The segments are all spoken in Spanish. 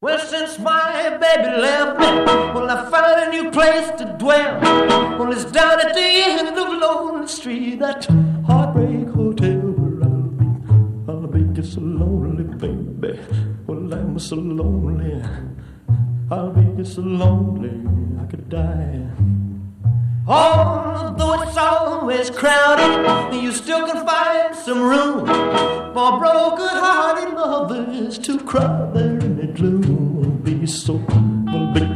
Well, since my baby left me, well, I found a new place to dwell. Well, it's down at the end of Lonely Street, that heartbreak hotel where I'll be. I'll be just so lonely, baby. Well, I'm so lonely. I'll be just so lonely, I could die. Although it's always crowded, you still can find some room for broken-hearted lovers to cry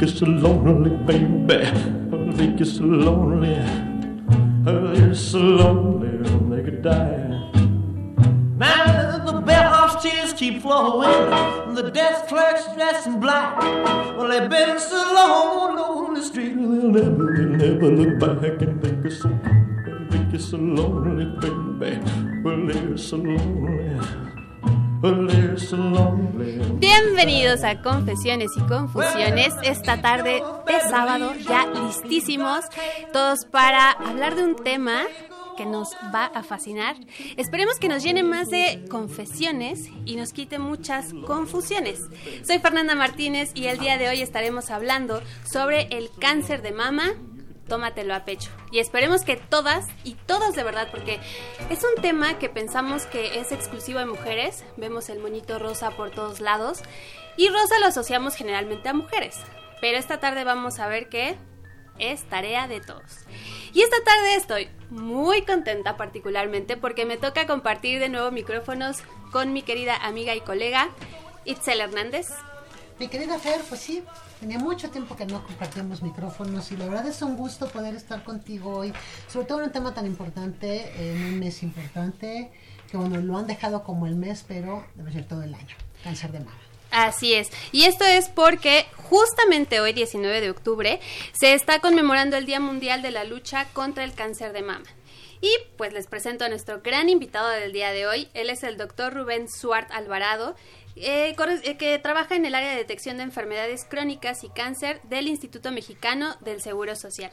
Just so lonely, baby. I'll be just so lonely. I'll be so lonely, they could die. Now the bellhop's tears keep flowing, the desk clerk's dressed in black. Well, they've been so long on the street, they'll never, they'll never look back and think it's so, think it's so lonely, baby. Well, they're so lonely. Bienvenidos a Confesiones y Confusiones, esta tarde de sábado, ya listísimos, todos para hablar de un tema que nos va a fascinar. Esperemos que nos llene más de confesiones y nos quite muchas confusiones. Soy Fernanda Martínez y el día de hoy estaremos hablando sobre el cáncer de mama. Tómatelo a pecho. Y esperemos que todas y todos de verdad, porque es un tema que pensamos que es exclusivo de mujeres. Vemos el moñito rosa por todos lados. Y rosa lo asociamos generalmente a mujeres. Pero esta tarde vamos a ver que es tarea de todos. Y esta tarde estoy muy contenta particularmente porque me toca compartir de nuevo micrófonos con mi querida amiga y colega Itzel Hernández. Mi querida Fer, pues sí, tenía mucho tiempo que no compartíamos micrófonos y la verdad es un gusto poder estar contigo hoy, sobre todo en un tema tan importante, en un mes importante, que bueno, lo han dejado como el mes, pero debe ser todo el año, cáncer de mama. Así es. Y esto es porque justamente hoy, 19 de octubre, se está conmemorando el Día Mundial de la Lucha contra el Cáncer de Mama. Y pues les presento a nuestro gran invitado del día de hoy. Él es el doctor Rubén Suart Alvarado, eh, que trabaja en el área de detección de enfermedades crónicas y cáncer del Instituto Mexicano del Seguro Social.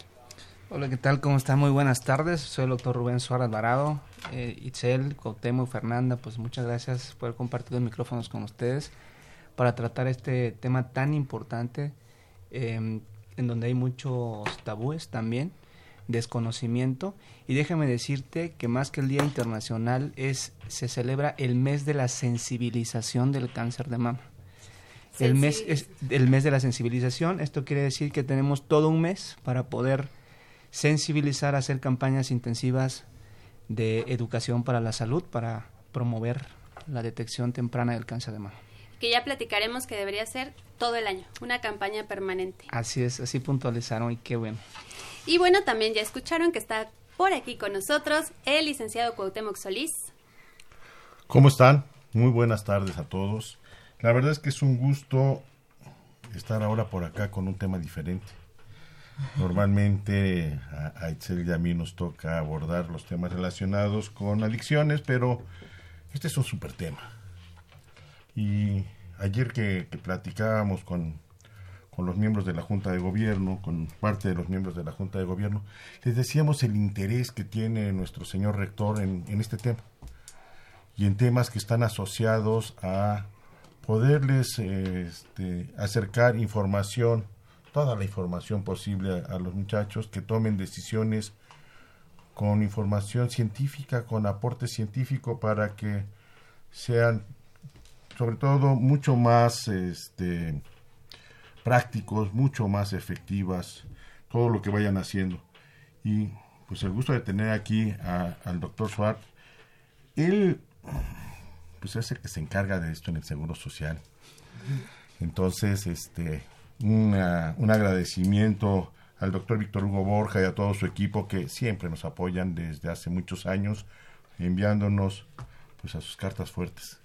Hola, ¿qué tal? ¿Cómo están? Muy buenas tardes. Soy el doctor Rubén Suárez Alvarado. Eh, Itzel, Cuauhtémoc, Fernanda, pues muchas gracias por compartir los micrófonos con ustedes para tratar este tema tan importante eh, en donde hay muchos tabúes también, desconocimiento y déjame decirte que más que el Día Internacional es se celebra el mes de la sensibilización del cáncer de mama. El mes es el mes de la sensibilización, esto quiere decir que tenemos todo un mes para poder sensibilizar, hacer campañas intensivas de educación para la salud, para promover la detección temprana del cáncer de mama que ya platicaremos que debería ser todo el año, una campaña permanente. Así es, así puntualizaron y qué bueno. Y bueno, también ya escucharon que está por aquí con nosotros el licenciado Cuauhtémoc Solís. ¿Cómo están? Muy buenas tardes a todos. La verdad es que es un gusto estar ahora por acá con un tema diferente. Normalmente a, a Itzel y a mí nos toca abordar los temas relacionados con adicciones, pero este es un super tema. Y ayer que, que platicábamos con, con, los miembros de la Junta de Gobierno, con parte de los miembros de la Junta de Gobierno, les decíamos el interés que tiene nuestro señor rector en, este tema y en temas que están asociados a poderles este, acercar información, toda la información posible a, a los muchachos que tomen decisiones con información científica, con aporte científico para que sean sobre todo mucho más este, prácticos, mucho más efectivas, todo lo que vayan haciendo. Y pues el gusto de tener aquí a, al doctor Schwartz. Él pues es el que se encarga de esto en el Seguro Social. Entonces, este, un agradecimiento al doctor Víctor Hugo Borja y a todo su equipo que siempre nos apoyan desde hace muchos años, enviándonos pues a sus cartas fuertes.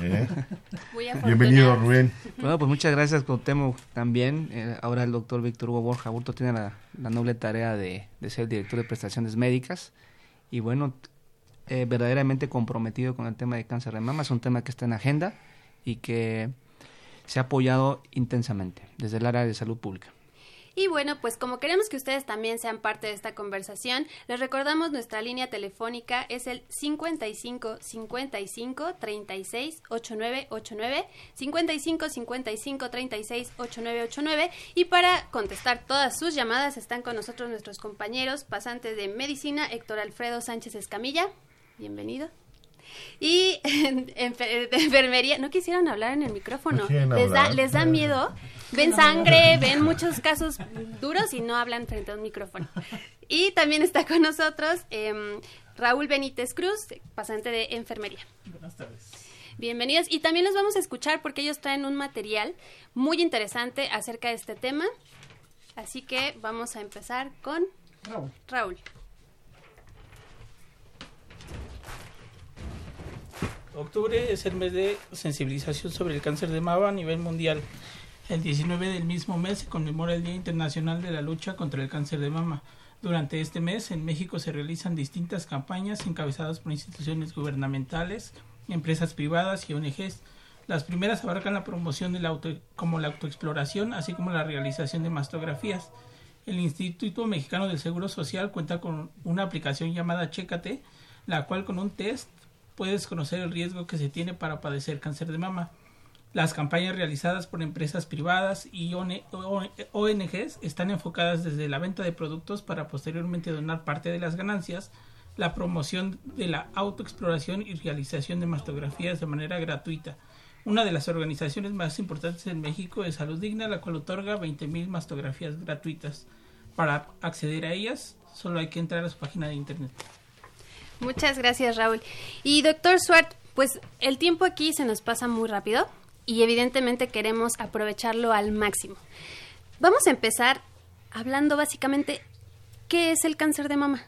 ¿Eh? Bienvenido, Rubén. Bueno, pues muchas gracias, Cuauhtémoc, también. Eh, ahora el doctor Víctor Hugo Borja Burto tiene la, la noble tarea de, de, ser director de prestaciones médicas. Y bueno, eh, verdaderamente comprometido con el tema de cáncer de mama. Es un tema que está en agenda y que se ha apoyado intensamente desde el área de salud pública. Y bueno, pues como queremos que ustedes también sean parte de esta conversación, les recordamos nuestra línea telefónica es el 55 55 36 89 89 55 55 36 89 89 y para contestar todas sus llamadas están con nosotros nuestros compañeros pasantes de medicina Héctor Alfredo Sánchez Escamilla. Bienvenido. Y de enfermería, no quisieron hablar en el micrófono. Les da, les da miedo. Ven sangre, ven muchos casos duros y no hablan frente a un micrófono. Y también está con nosotros em, Raúl Benítez Cruz, pasante de enfermería. Buenas tardes. Bienvenidos. Y también los vamos a escuchar porque ellos traen un material muy interesante acerca de este tema. Así que vamos a empezar con Raúl. Raúl. Octubre es el mes de sensibilización sobre el cáncer de mama a nivel mundial. El 19 del mismo mes se conmemora el Día Internacional de la Lucha contra el Cáncer de Mama. Durante este mes en México se realizan distintas campañas encabezadas por instituciones gubernamentales, empresas privadas y ONGs. Las primeras abarcan la promoción de como la autoexploración, así como la realización de mastografías. El Instituto Mexicano del Seguro Social cuenta con una aplicación llamada Chécate, la cual con un test puedes conocer el riesgo que se tiene para padecer cáncer de mama. Las campañas realizadas por empresas privadas y ONGs están enfocadas desde la venta de productos para posteriormente donar parte de las ganancias, la promoción de la autoexploración y realización de mastografías de manera gratuita. Una de las organizaciones más importantes en México es Salud Digna, la cual otorga 20.000 mastografías gratuitas. Para acceder a ellas, solo hay que entrar a su página de internet. Muchas gracias, Raúl. Y doctor Swart, pues el tiempo aquí se nos pasa muy rápido y evidentemente queremos aprovecharlo al máximo. Vamos a empezar hablando básicamente qué es el cáncer de mama.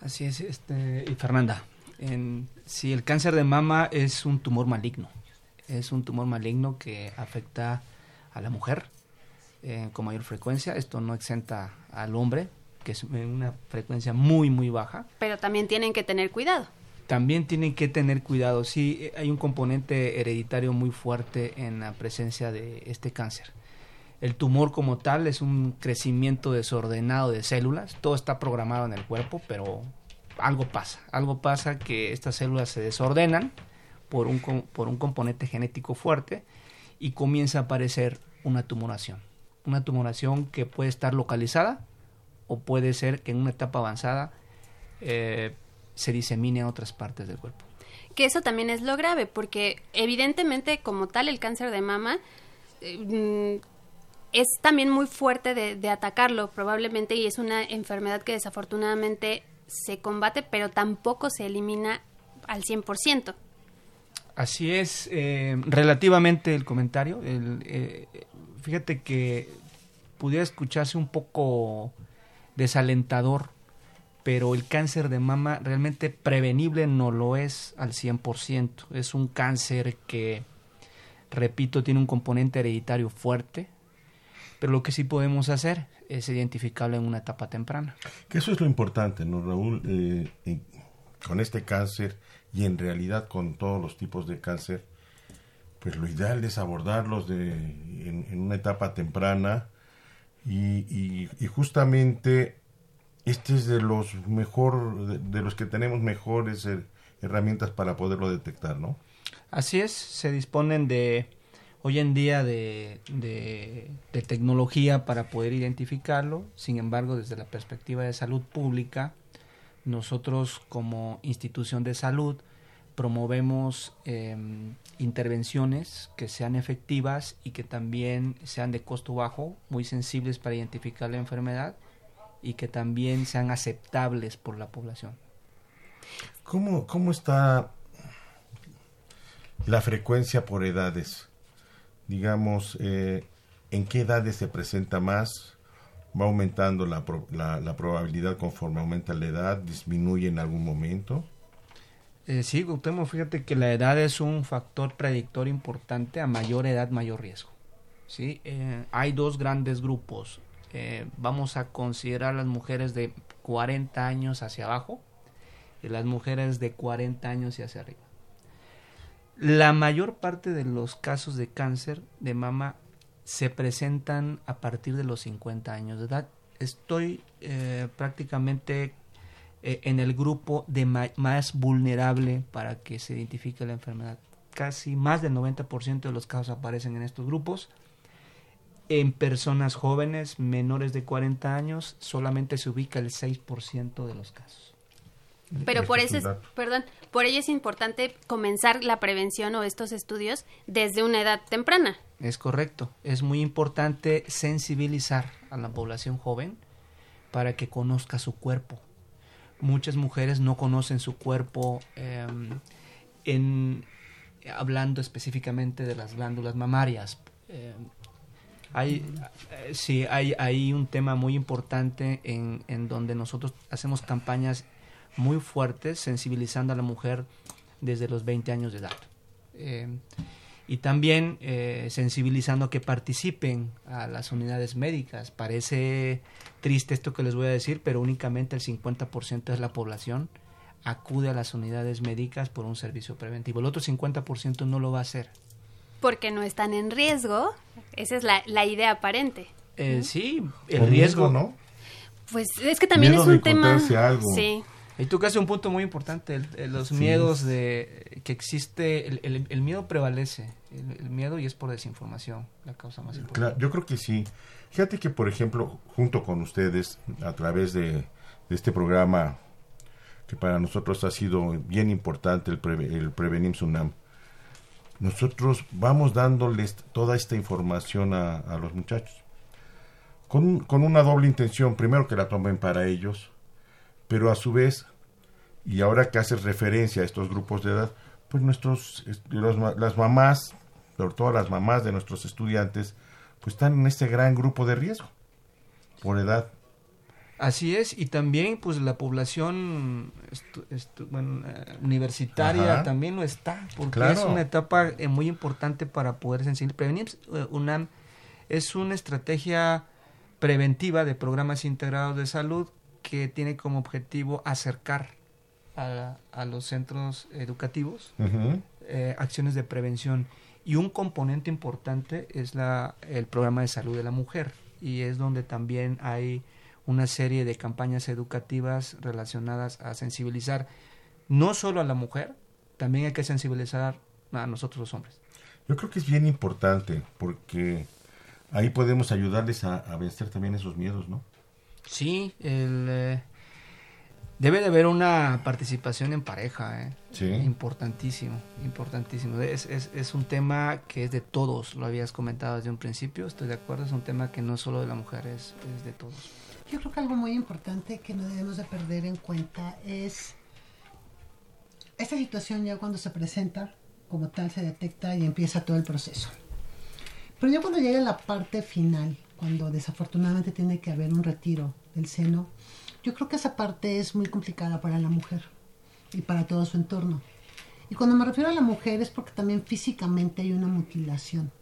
Así es, este, y Fernanda, en, si el cáncer de mama es un tumor maligno, es un tumor maligno que afecta a la mujer eh, con mayor frecuencia, esto no exenta al hombre, que es una frecuencia muy, muy baja. Pero también tienen que tener cuidado. También tienen que tener cuidado. Sí, eh, hay un componente hereditario muy fuerte en la presencia de este cáncer. El tumor como tal es un crecimiento desordenado de células. Todo está programado en el cuerpo, pero algo pasa. Algo pasa que estas células se desordenan por un, por un componente genético fuerte y comienza a aparecer una tumoración. Una tumoración que puede estar localizada o puede ser que en una etapa avanzada eh, se disemine en otras partes del cuerpo. Que eso también es lo grave, porque evidentemente como tal el cáncer de mama eh, mm, es también muy fuerte de, atacarlo probablemente y es una enfermedad que desafortunadamente se combate, pero tampoco se elimina al 100%. Así es, eh, relativamente el comentario, fíjate que pudiera escucharse un poco desalentador, pero el cáncer de mama realmente prevenible no lo es al 100%. Es un cáncer que, repito, tiene un componente hereditario fuerte, pero lo que sí podemos hacer es identificarlo en una etapa temprana. Que eso es lo importante, ¿no, Raúl? Eh, con este cáncer y en realidad con todos los tipos de cáncer, pues lo ideal es abordarlos de, en una etapa temprana, y, y, justamente este es de los mejor, de, los que tenemos mejores herramientas para poderlo detectar, ¿no? Así es, se disponen de hoy en día de, de, tecnología para poder identificarlo. Sin embargo, desde la perspectiva de salud pública, nosotros como institución de salud promovemos em, intervenciones que sean efectivas y que también sean de costo bajo, muy sensibles para identificar la enfermedad y que también sean aceptables por la población. ¿Cómo, cómo está la frecuencia por edades? Digamos, eh, ¿en qué edades se presenta más? ¿Va aumentando la, la, la probabilidad conforme aumenta la edad? ¿Disminuye en algún momento? Eh, sí, Gautemo, fíjate que la edad es un factor predictor importante. A mayor edad, mayor riesgo. ¿sí? Eh, hay dos grandes grupos. Eh, vamos a considerar las mujeres de 40 años hacia abajo y las mujeres de 40 años y hacia arriba. La mayor parte de los casos de cáncer de mama se presentan a partir de los 50 años de edad. Estoy eh, prácticamente eh, en el grupo de más vulnerable para que se identifique la enfermedad. Casi más del 90% de los casos aparecen en estos grupos. En personas jóvenes menores de 40 años solamente se ubica el 6% de los casos. Pero Este por es eso es, perdón, por ello es importante comenzar la prevención o estos estudios desde una edad temprana. Es correcto. Es muy importante sensibilizar a la población joven para que conozca su cuerpo. Muchas mujeres no conocen su cuerpo eh, en, hablando específicamente de las glándulas mamarias. Eh, hay, eh, sí, hay, hay un tema muy importante en, donde nosotros hacemos campañas muy fuertes sensibilizando a la mujer desde los 20 años de edad. Eh, y también eh, sensibilizando que participen a las unidades médicas. Parece triste esto que les voy a decir, pero únicamente el 50% de la población acude a las unidades médicas por un servicio preventivo. El otro 50% no lo va a hacer. Porque no están en riesgo. Esa es la, la idea aparente. Eh, sí, el riesgo. miedo, ¿no? Pues es que también Miedo es de un tema. algo. Sí. Y tú que haces un punto muy importante, el- el- los miedos de que existe, el, el- el miedo prevalece, el, el miedo y es por desinformación, la causa más importante. Claro, yo creo que sí. Fíjate que, por ejemplo, junto con ustedes, a través de, de este programa, que para nosotros ha sido bien importante, el, Preve- el Prevenim Sunam, nosotros vamos dándoles toda esta información a, los muchachos. Con, con una doble intención, primero que la tomen para ellos, pero a su vez, y ahora que haces referencia a estos grupos de edad, pues nuestros, est- los las mamás, sobre todo las mamás de nuestros estudiantes, pues están en este gran grupo de riesgo por edad. Así es, y también pues la población estu- estu- bueno, eh, universitaria Ajá. también lo está, porque Claro. es una etapa eh, muy importante para poder sensibilizar. Prevenir eh, UNAM es una estrategia preventiva de programas integrados de salud que tiene como objetivo acercar a, a los centros educativos eh, acciones de prevención y un componente importante es la, el programa de salud de la mujer y es donde también hay una serie de campañas educativas relacionadas a sensibilizar no solo a la mujer, también hay que sensibilizar a nosotros los hombres. Yo creo que es bien importante porque ahí podemos ayudarles a, a vencer también esos miedos, ¿no? Sí, el, eh, debe de haber una participación en pareja, ¿eh? Sí. Importantísimo, importantísimo. Es, es, es un tema que es de todos, lo habías comentado desde un principio, estoy de acuerdo, es un tema que no es solo de la mujer, es, es de todos. Yo creo que algo muy importante que no debemos de perder en cuenta es esta situación ya cuando se presenta, como tal se detecta y empieza todo el proceso. Pero ya cuando llega la parte final, cuando desafortunadamente tiene que haber un retiro del seno, yo creo que esa parte es muy complicada para la mujer y para todo su entorno. Y cuando me refiero a la mujer es porque también físicamente hay una mutilación.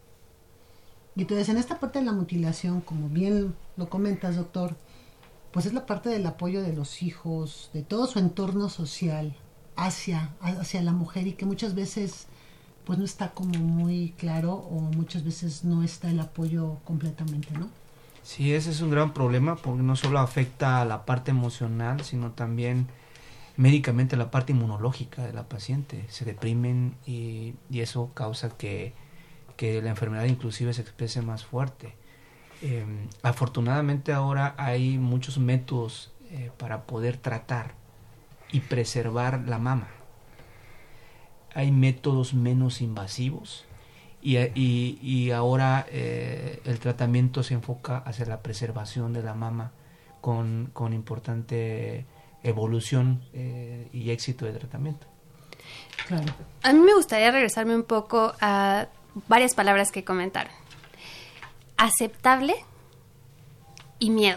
Y entonces en esta parte de la mutilación, como bien lo comentas, doctor, pues es la parte del apoyo de los hijos, de todo su entorno social hacia, hacia la mujer y que muchas veces pues no está como muy claro o muchas veces no está el apoyo completamente, ¿no? Sí, ese es un gran problema porque no solo afecta a la parte emocional, sino también médicamente la parte inmunológica de la paciente. Se deprimen y, y eso causa que, que la enfermedad inclusive se exprese más fuerte. Eh, afortunadamente ahora hay muchos métodos eh, para poder tratar y preservar la mama. Hay métodos menos invasivos y, y, y ahora eh, el tratamiento se enfoca hacia la preservación de la mama con, con importante evolución eh, y éxito de tratamiento. Claro. A mí me gustaría regresarme un poco a varias palabras que comentaron. Aceptable y miedo.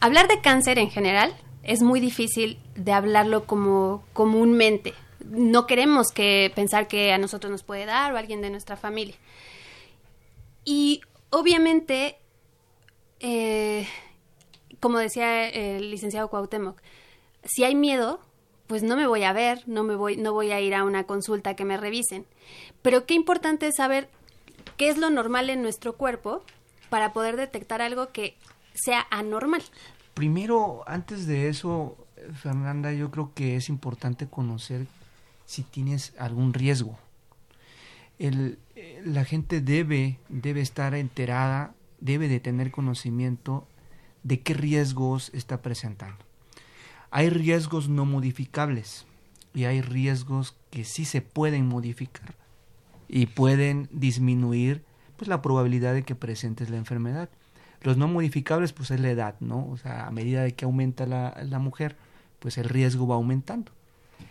Hablar de cáncer en general es muy difícil de hablarlo como comúnmente. No queremos que pensar que a nosotros nos puede dar o a alguien de nuestra familia. Y obviamente, eh, como decía el licenciado Cuauhtémoc, si hay miedo, pues no me voy a ver, no me voy, no voy a ir a una consulta que me revisen. Pero qué importante es saber ¿Qué es lo normal en nuestro cuerpo para poder detectar algo que sea anormal? Primero, antes de eso, Fernanda, yo creo que es importante conocer si tienes algún riesgo. Eh, la gente debe, debe estar enterada, debe de tener conocimiento de qué riesgos está presentando. Hay riesgos no modificables y hay riesgos que sí se pueden modificar y pueden disminuir pues la probabilidad de que presentes la enfermedad. Los no modificables pues es la edad, ¿no? O sea, a medida de que aumenta la, la mujer, pues el riesgo va aumentando.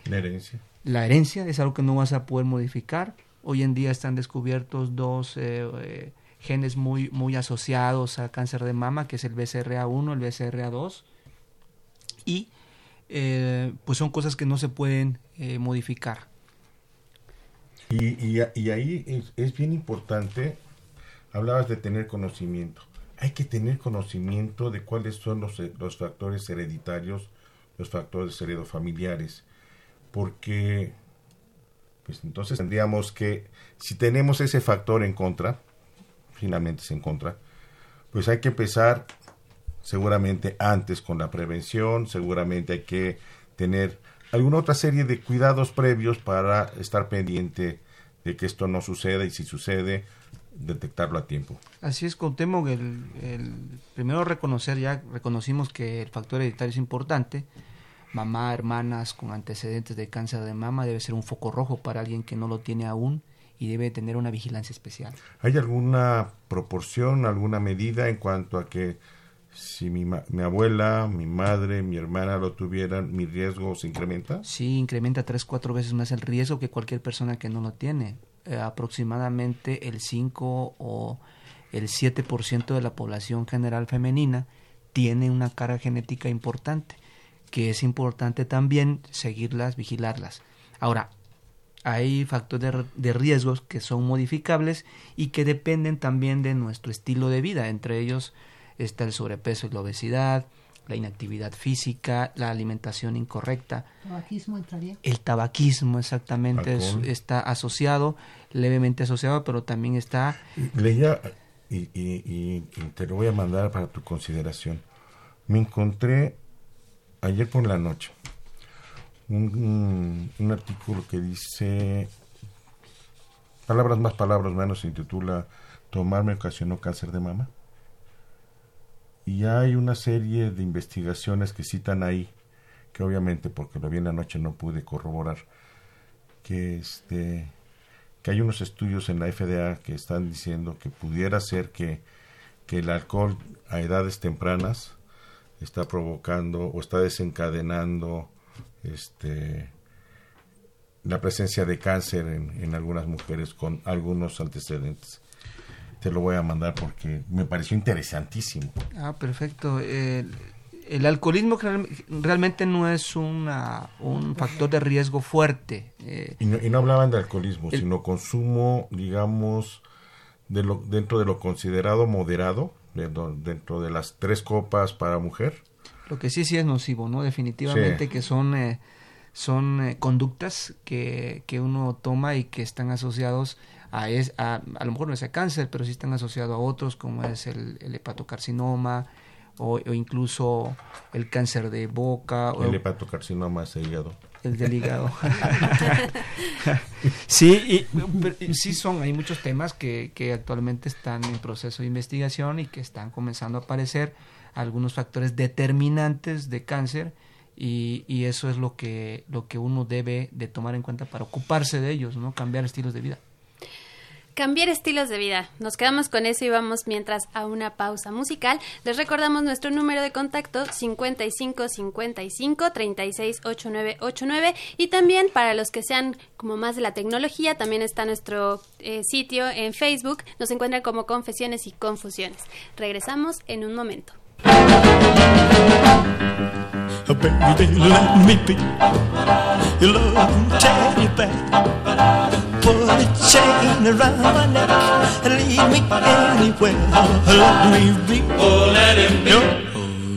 La herencia. La herencia es algo que no vas a poder modificar. Hoy en día están descubiertos dos eh, eh, genes muy, muy asociados a cáncer de mama, que es el BCRA1, el BCRA2. Y eh, pues son cosas que no se pueden modificar. Y, y, y ahí es, bien importante, hablabas de tener conocimiento. Hay que tener conocimiento de cuáles son los, los factores hereditarios, los factores heredofamiliares, porque pues entonces tendríamos que, si tenemos ese factor en contra, finalmente es en contra, pues hay que empezar seguramente antes con la prevención, seguramente hay que tener alguna otra serie de cuidados previos para estar pendiente de que esto no suceda y si sucede, detectarlo a tiempo. Así es, contemos el, el primero reconocer, ya reconocimos que el factor hereditario es importante, mamá, hermanas con antecedentes de cáncer de mama debe ser un foco rojo para alguien que no lo tiene aún y debe tener una vigilancia especial. ¿Hay alguna proporción, alguna medida en cuanto a que si mi, mi, abuela, mi madre, mi hermana lo tuvieran, mi riesgo se incrementa? Sí, incrementa tres, cuatro veces más el riesgo que cualquier persona que no lo tiene. Eh, aproximadamente el 5 o el 7% de la población general femenina tiene una carga genética importante, que es importante también seguirlas, vigilarlas. Ahora, hay factores de, de, riesgos que son modificables y que dependen también de nuestro estilo de vida, entre ellos está el sobrepeso y la obesidad, la inactividad física, la alimentación incorrecta. ¿Tabaquismo entraría? El tabaquismo exactamente es, está asociado, levemente asociado, pero también está... Leía, y, y, y, te lo voy a mandar para tu consideración, me encontré ayer por la noche un, un, un artículo que dice, palabras más, palabras menos, se intitula Tomar me ocasionó cáncer de mama y hay una serie de investigaciones que citan ahí, que obviamente porque lo vi en la noche no pude corroborar, que este que hay unos estudios en la FDA que están diciendo que pudiera ser que, que el alcohol a edades tempranas está provocando o está desencadenando este la presencia de cáncer en, en algunas mujeres con algunos antecedentes te lo voy a mandar porque me pareció interesantísimo. Ah, perfecto. El, el alcoholismo real, realmente no es una, un factor de riesgo fuerte. Eh, y, no, y, no, hablaban de alcoholismo, el, sino consumo, digamos, de lo, dentro de lo considerado moderado, de, dentro de las tres copas para mujer. Lo que sí, sí es nocivo, ¿no? Definitivamente sí. que son... Eh, son eh, conductas que, que uno toma y que están asociados a, es, a, a lo mejor no es a cáncer, pero sí están asociados a otros como es el, el hepatocarcinoma o, o, incluso el cáncer de boca. El o, hepatocarcinoma es el hígado. El del hígado. sí, y, sí son, hay muchos temas que, que actualmente están en proceso de investigación y que están comenzando a aparecer algunos factores determinantes de cáncer y, y, eso es lo que, lo que uno debe de tomar en cuenta para ocuparse de ellos, ¿no? Cambiar estilos de vida. Cambiar estilos de vida. Nos quedamos con eso y vamos mientras a una pausa musical. Les recordamos nuestro número de contacto 55 55 36 89 89 y también para los que sean como más de la tecnología, también está nuestro eh, sitio en Facebook. Nos encuentran como Confesiones y Confusiones. Regresamos en un momento. Put a chain around my neck and lead me anywhere. Let me be, oh, let him be your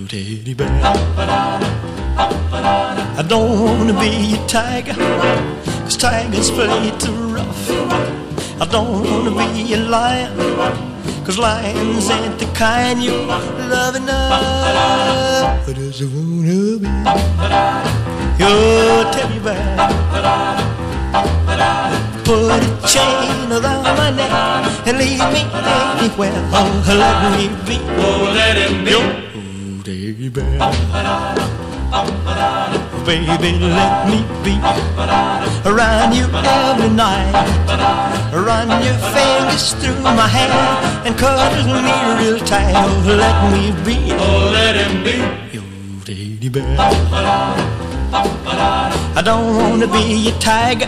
teddy bear. I don't wanna be a tiger, cause tigers play too rough. I don't wanna be a lion, cause lions ain't the kind you love enough. I wanna be your teddy bear? Put a chain around my neck and leave me anywhere. Oh, let me be. Oh, let him be. Bear. Baby, let me be around you every night. Run your fingers through my hair and cuddle me real tight. Oh, let me be. Oh, let him be your teddy bear. I don't wanna be a tiger,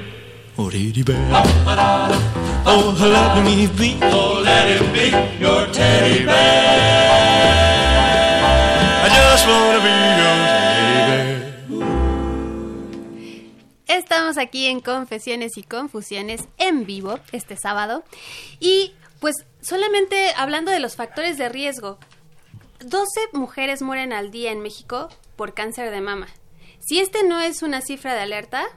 Oh, teddy bear. Oh, let me be. Oh, let him be your teddy bear. I just wanna be your teddy bear. Estamos aquí en Confesiones y Confusiones en vivo este sábado. Y pues solamente hablando de los factores de riesgo. 12 mujeres mueren al día en México por cáncer de mama. Si este no es una cifra de alerta,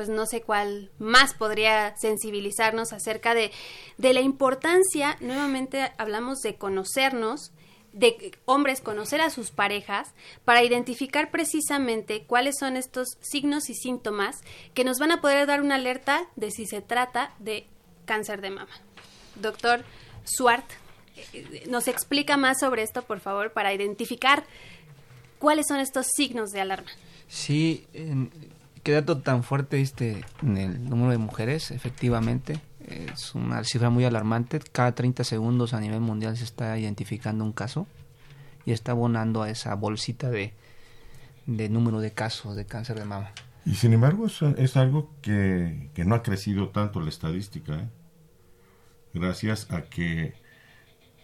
pues no sé cuál más podría sensibilizarnos acerca de, de la importancia, nuevamente hablamos de conocernos, de hombres conocer a sus parejas para identificar precisamente cuáles son estos signos y síntomas que nos van a poder dar una alerta de si se trata de cáncer de mama. Doctor Suart, ¿nos explica más sobre esto, por favor, para identificar cuáles son estos signos de alarma? Sí, dato tan fuerte diste en el número de mujeres, efectivamente. Es una cifra muy alarmante. Cada 30 segundos a nivel mundial se está identificando un caso y está abonando a esa bolsita de, de número de casos de cáncer de mama. Y sin embargo, es, es algo que, que no ha crecido tanto la estadística, ¿eh? gracias a que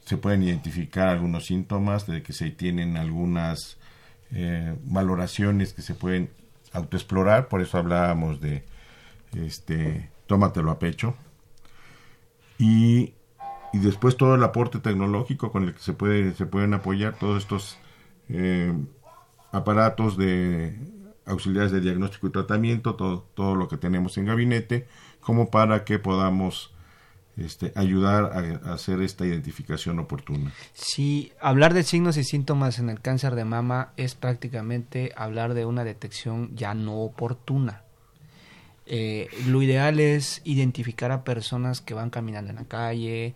se pueden identificar algunos síntomas, de que se tienen algunas eh, valoraciones que se pueden autoexplorar, por eso hablábamos de este tómatelo a pecho. Y, y después todo el aporte tecnológico con el que se se pueden apoyar todos estos eh, aparatos de auxiliares de diagnóstico y tratamiento, todo, todo lo que tenemos en gabinete, como para que podamos este, ayudar a, hacer esta identificación oportuna. Sí, hablar de signos y síntomas en el cáncer de mama es prácticamente hablar de una detección ya no oportuna. Eh, lo ideal es identificar a personas que van caminando en la calle,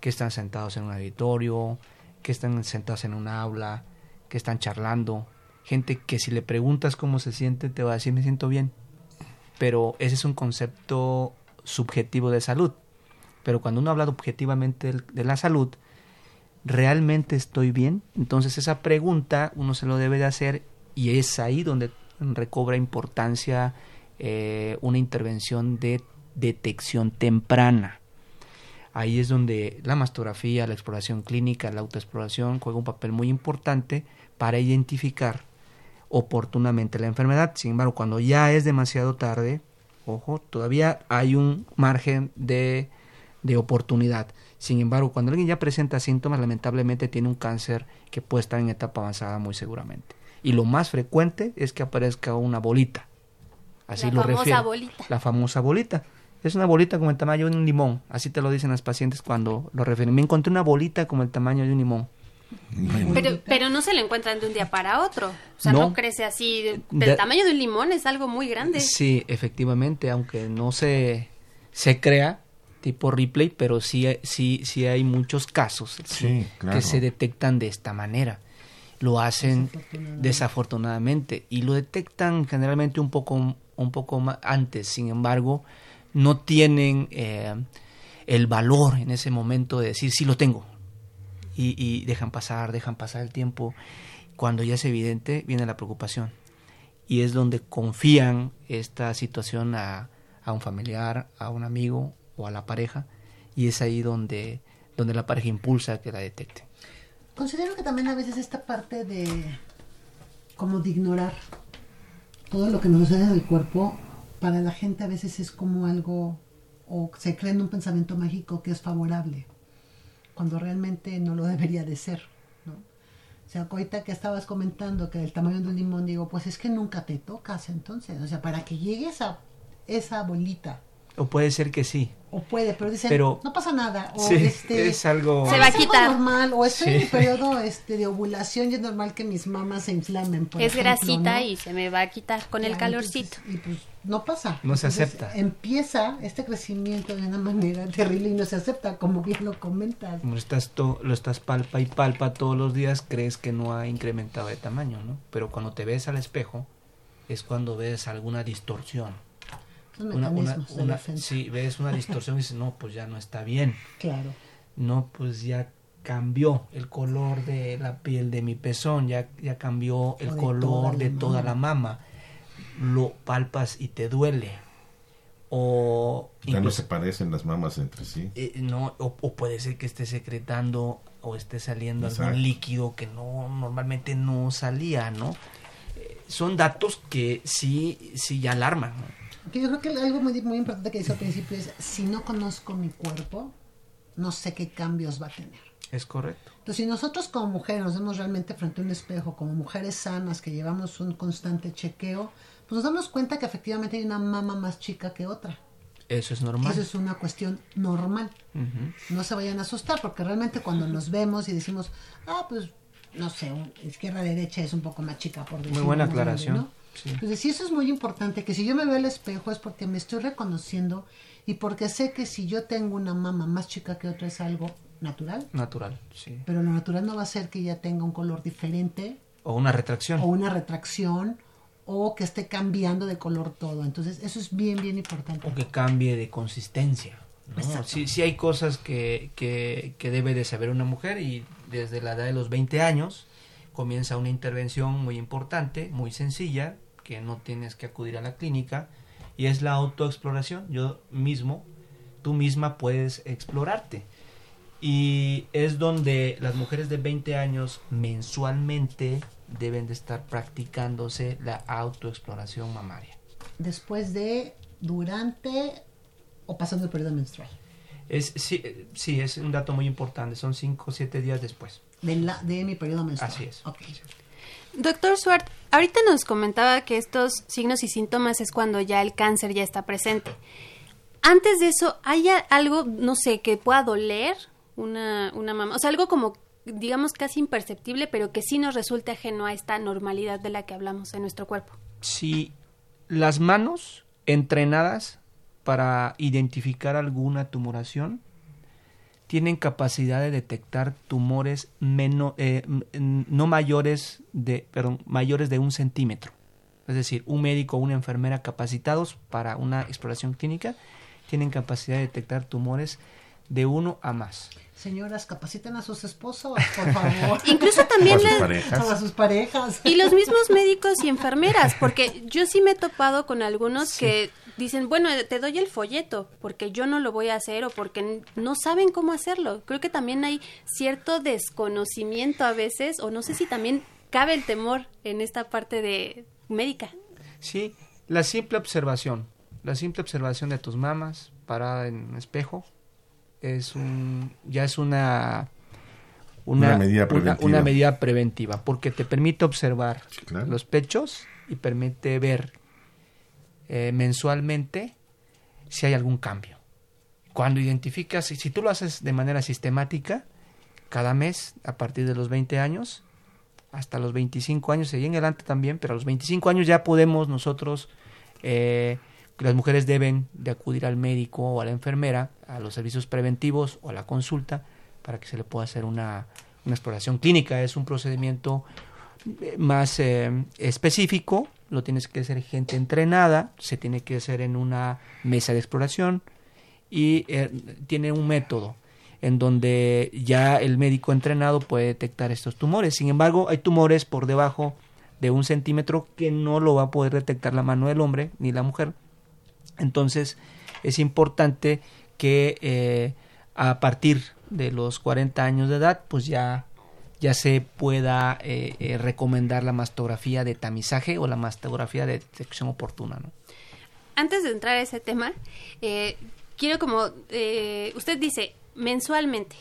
que están sentados en un auditorio, que están sentados en un aula, que están charlando. Gente que si le preguntas cómo se siente te va a decir me siento bien. Pero ese es un concepto subjetivo de salud. Pero cuando uno habla objetivamente de la salud, ¿realmente estoy bien? Entonces esa pregunta uno se lo debe de hacer y es ahí donde recobra importancia eh, una intervención de detección temprana. Ahí es donde la mastografía, la exploración clínica, la autoexploración juega un papel muy importante para identificar oportunamente la enfermedad. Sin embargo, cuando ya es demasiado tarde, ojo, todavía hay un margen de, de oportunidad. Sin embargo, cuando alguien ya presenta síntomas, lamentablemente tiene un cáncer que puede estar en etapa avanzada muy seguramente. Y lo más frecuente es que aparezca una bolita. Así La lo famosa refiero. bolita. La famosa bolita. Es una bolita como el tamaño de un limón. Así te lo dicen las pacientes cuando lo refieren. Me encontré una bolita como el tamaño de un limón. Pero, pero no se lo encuentran de un día para otro. O sea, no, No. crece así. de- del De- tamaño de un limón es algo muy grande. Sí, efectivamente, aunque no se, se crea tipo replay, pero sí, hay- sí, sí hay muchos casos Sí, claro. que se detectan de esta manera. Lo hacen desafortunadamente y lo detectan generalmente un poco, un poco ma- antes. Sin embargo, no tienen eh, el valor en ese momento de decir sí lo tengo y, y dejan pasar, dejan pasar el tiempo. Cuando ya es evidente, viene la preocupación y es donde confían esta situación a, a un familiar, a un amigo o a la pareja y es ahí donde, donde la pareja impulsa que la detecte. Considero que también a veces esta parte de como de ignorar todo lo que nos sucede en el cuerpo, para la gente a veces es como algo, o se cree en un pensamiento mágico que es favorable, cuando realmente no lo debería de ser. ¿no? O sea, ahorita que estabas comentando que el tamaño de un limón, digo, pues es que nunca te tocas entonces, o sea, para que llegues a esa bolita O puede ser que sí. o puede, pero dicen, Pero- no pasa nada. O Sí, este, es algo... Se va a es algo quitar. normal, o estoy en mi periodo este, de ovulación y es normal que mis mamas se inflamen. Por es ejemplo, grasita ¿no? y se me va a quitar con el calorcito. entonces, y pues no pasa. No se Entonces, acepta. Empieza este crecimiento de una manera terrible y no se acepta, como bien lo comentas. Como estás to- lo estás palpa y palpa todos los días, crees que no ha incrementado de tamaño, ¿no? Pero cuando te ves al espejo, es cuando ves alguna distorsión. Una, una- de una- defensa. sí, ves una distorsión y dices, no, pues ya no está bien. Claro. No, pues ya cambió el color de la piel de mi pezón, ya, ya cambió el de color toda de toda la mama. Lo palpas y te duele. O Ya no incluso- se parecen las mamas entre sí. eh, no, o, o puede ser que esté secretando o esté saliendo Exacto. algún líquido que no normalmente no salía, ¿no? Eh, son datos que sí, sí ya alarman. ¿no? Yo creo que algo muy, muy importante que dice al principio es, si no conozco mi cuerpo, no sé qué cambios va a tener. Es correcto. Entonces, si nosotros como mujeres nos vemos realmente frente a un espejo, como mujeres sanas que llevamos un constante chequeo, pues nos damos cuenta que efectivamente hay una mama más chica que otra. Eso es normal. Eso es una cuestión normal. No se vayan a asustar, porque realmente cuando nos vemos y decimos, ah, pues, no sé, un- izquierda, derecha es un poco más chica, por decirlo buena más grande, aclaración, ¿no? Sí. Entonces, sí, eso es muy importante, que si yo me veo al espejo es porque me estoy reconociendo y porque sé que si yo tengo una mama más chica que otra es algo natural, Natural, sí. pero lo natural no va a ser que ella tenga un color diferente O una retracción. o una retracción o que esté cambiando de color todo. Entonces, eso es bien, bien importante. o que cambie de consistencia. ¿no? Sí, sí hay cosas que, que, que debe de saber una mujer y desde la edad de los 20 años comienza una intervención muy importante, muy sencilla, que no tienes que acudir a la clínica y es la autoexploración. Yo mismo, tú misma puedes explorarte. Y es donde las mujeres de 20 años mensualmente deben de estar practicándose la autoexploración mamaria. Después de, durante o pasando el periodo menstrual. Es, sí, eh, sí, es un dato muy importante. Son 5 o 7 días después. De, la, de mi periodo menstrual. Así es. Ok. Doctor Swart, ahorita nos comentaba que estos signos y síntomas es cuando ya el cáncer ya está presente. Antes de eso, ¿hay algo, no sé, que pueda doler una, una mamá? O sea, algo como, digamos, casi imperceptible, pero que sí nos resulte ajeno a esta normalidad de la que hablamos en nuestro cuerpo. Si las manos entrenadas para identificar alguna tumoración tienen capacidad de detectar tumores meno- eh, no mayores de, perdón, mayores de un centímetro. Es decir, un médico o una enfermera capacitados para una exploración clínica tienen capacidad de detectar tumores de uno a más. Señoras, capaciten a sus esposos, por favor. Incluso también a sus parejas. O a sus parejas. Y los mismos médicos y enfermeras, porque yo sí me he topado con algunos que dicen, bueno, te doy el folleto, porque yo no lo voy a hacer o porque no saben cómo hacerlo. Creo que también hay cierto desconocimiento a veces, o no sé si también cabe el temor en esta parte de médica. Sí, la simple observación, la simple observación de tus mamas parada en un espejo es un ya es una Una medida una- preventiva. una medida preventiva, porque te permite observar Sí, claro. los pechos y permite ver eh, mensualmente si hay algún cambio. Cuando identificas, si, si tú lo haces de manera sistemática, cada mes, a partir de los 20 años, hasta los 25 años, y en adelante también, pero a los 25 años ya podemos nosotros, eh, las mujeres deben de acudir al médico o a la enfermera, a los servicios preventivos o a la consulta, para que se le pueda hacer una, exploración clínica. Es un procedimiento eh, más eh, específico, lo tienes que hacer gente entrenada, se tiene que hacer en una mesa de exploración y eh, tiene un método en donde ya el médico entrenado puede detectar estos tumores. Sin embargo, hay tumores por debajo de un centímetro que no lo va a poder detectar la mano del hombre ni la mujer. Entonces, es importante que eh, a partir de los 40 años de edad, pues ya, ya se pueda eh, eh, recomendar la mastografía de tamizaje o la mastografía de detección oportuna. ¿no? Antes de entrar a ese tema, eh, quiero como, usted dice, mensualmente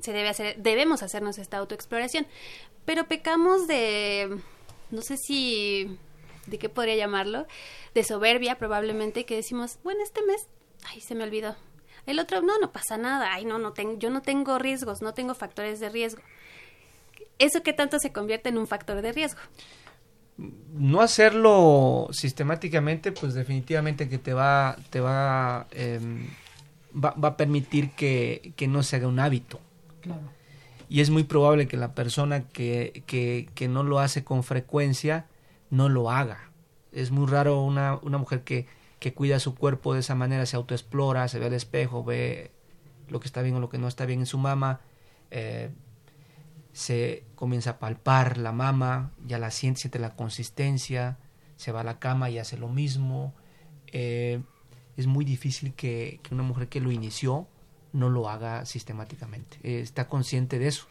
se debe hacer, debemos hacernos esta autoexploración, pero pecamos de, no sé si, ¿de qué podría llamarlo? De soberbia probablemente, que decimos, bueno, este mes, ay, se me olvidó. El otro, no, no pasa nada, ay, no, no tengo, yo no tengo riesgos, no tengo factores de riesgo. ¿Eso qué tanto se convierte en un factor de riesgo? no hacerlo sistemáticamente, pues definitivamente que te va, te va, em, va, va a permitir que, que no se haga un hábito. Claro. Y es muy probable que la persona que, que, que no lo hace con frecuencia no lo haga. Es muy raro una, una mujer que, que cuida su cuerpo de esa manera, se autoexplora, se ve al espejo, ve lo que está bien o lo que no está bien en su mama, eh, se comienza a palpar la mama, ya la siente, siente la consistencia, se va a la cama y hace lo mismo. Eh, es muy difícil que, que, una mujer que lo inició no lo haga sistemáticamente. Eh, está consciente de eso.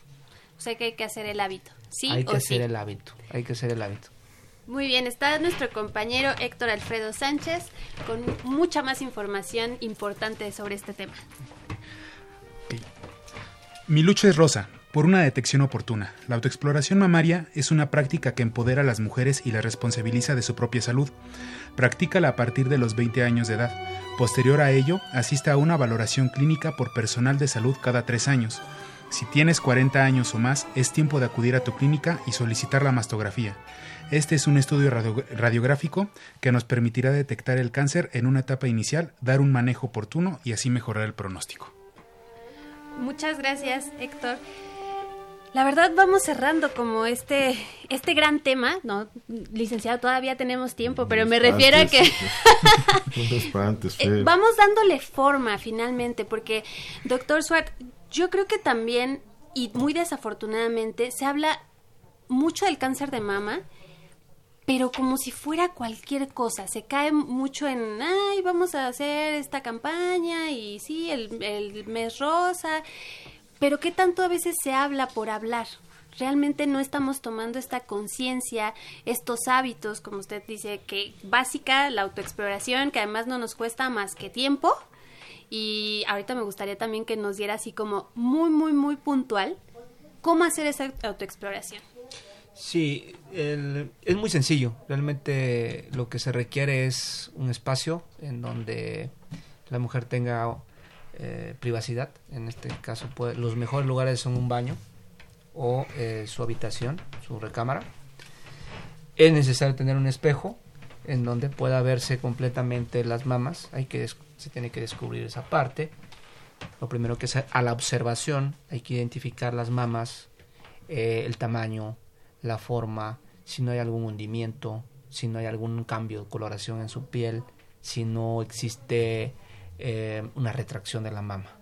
O sea que hay que hacer el hábito. Sí hay que hacer el hábito. Hay que hacer el hábito. Muy bien, está nuestro compañero Héctor Alfredo Sánchez con mucha más información importante sobre este tema. Mi lucha es rosa, por una detección oportuna. La autoexploración mamaria es una práctica que empodera a las mujeres y las responsabiliza de su propia salud. Practícala a partir de los 20 años de edad. Posterior a ello, asiste a una valoración clínica por personal de salud cada tres años. Si tienes 40 años o más, es tiempo de acudir a tu clínica y solicitar la mastografía. Este es un estudio radio radiográfico que nos permitirá detectar el cáncer en una etapa inicial, dar un manejo oportuno y así mejorar el pronóstico. Muchas gracias, Héctor. La verdad vamos cerrando como este este gran tema, no, licenciado, todavía tenemos tiempo, pero me refiero a que eh, vamos dándole forma finalmente, porque doctor Swart, yo creo que también y muy desafortunadamente se habla mucho del cáncer de mama, pero como si fuera cualquier cosa, se cae mucho en, ay, vamos a hacer esta campaña y sí, el, mes rosa, pero qué tanto a veces se habla por hablar. Realmente no estamos tomando esta conciencia, estos hábitos, como usted dice, que básica, la autoexploración, que además no nos cuesta más que tiempo. Y ahorita me gustaría también que nos diera así como muy, muy, muy puntual cómo hacer esa autoexploración. Sí, el, es muy sencillo. Realmente lo que se requiere es un espacio en donde la mujer tenga eh, privacidad. En este caso, puede, los mejores lugares son un baño o eh, su habitación, su recámara. Es necesario tener un espejo en donde pueda verse completamente las mamas. Hay que se tiene que descubrir esa parte. Lo primero que es a la observación hay que identificar las mamas, eh, el tamaño, la forma, si no hay algún hundimiento, si no hay algún cambio de coloración en su piel, si no existe eh, una retracción de la mama.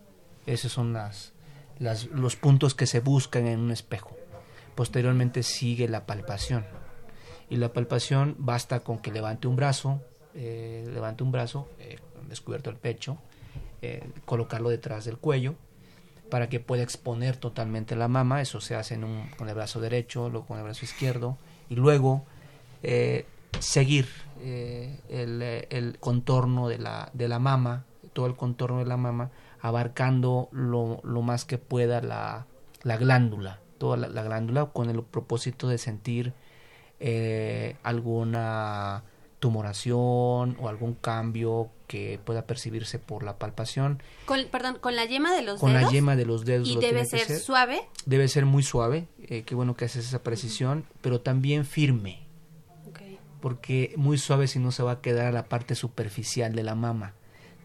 Esos son las, las, los puntos que se buscan en un espejo. Posteriormente sigue la palpación. Y la palpación basta con que levante un brazo, eh, levante un brazo, eh, descubierto el pecho, colocarlo detrás del cuello, para que pueda exponer totalmente la mama. Eso se hace en un, con el brazo derecho, luego con el brazo izquierdo. Y luego eh, seguir eh, el, el, contorno de la, de la mama, todo el contorno de la mama, abarcando lo, lo más que pueda la, la glándula, toda la, la, glándula, con el propósito de sentir eh, alguna tumoración o algún cambio que pueda percibirse por la palpación. Con, perdón, con la yema de los con dedos. Con la yema de los dedos. ¿Y debe ser, ser, suave? Debe ser muy suave. Eh, qué bueno que haces esa precisión, uh -huh. pero también firme. Okay. Porque muy suave si no se va a quedar a la parte superficial de la mama.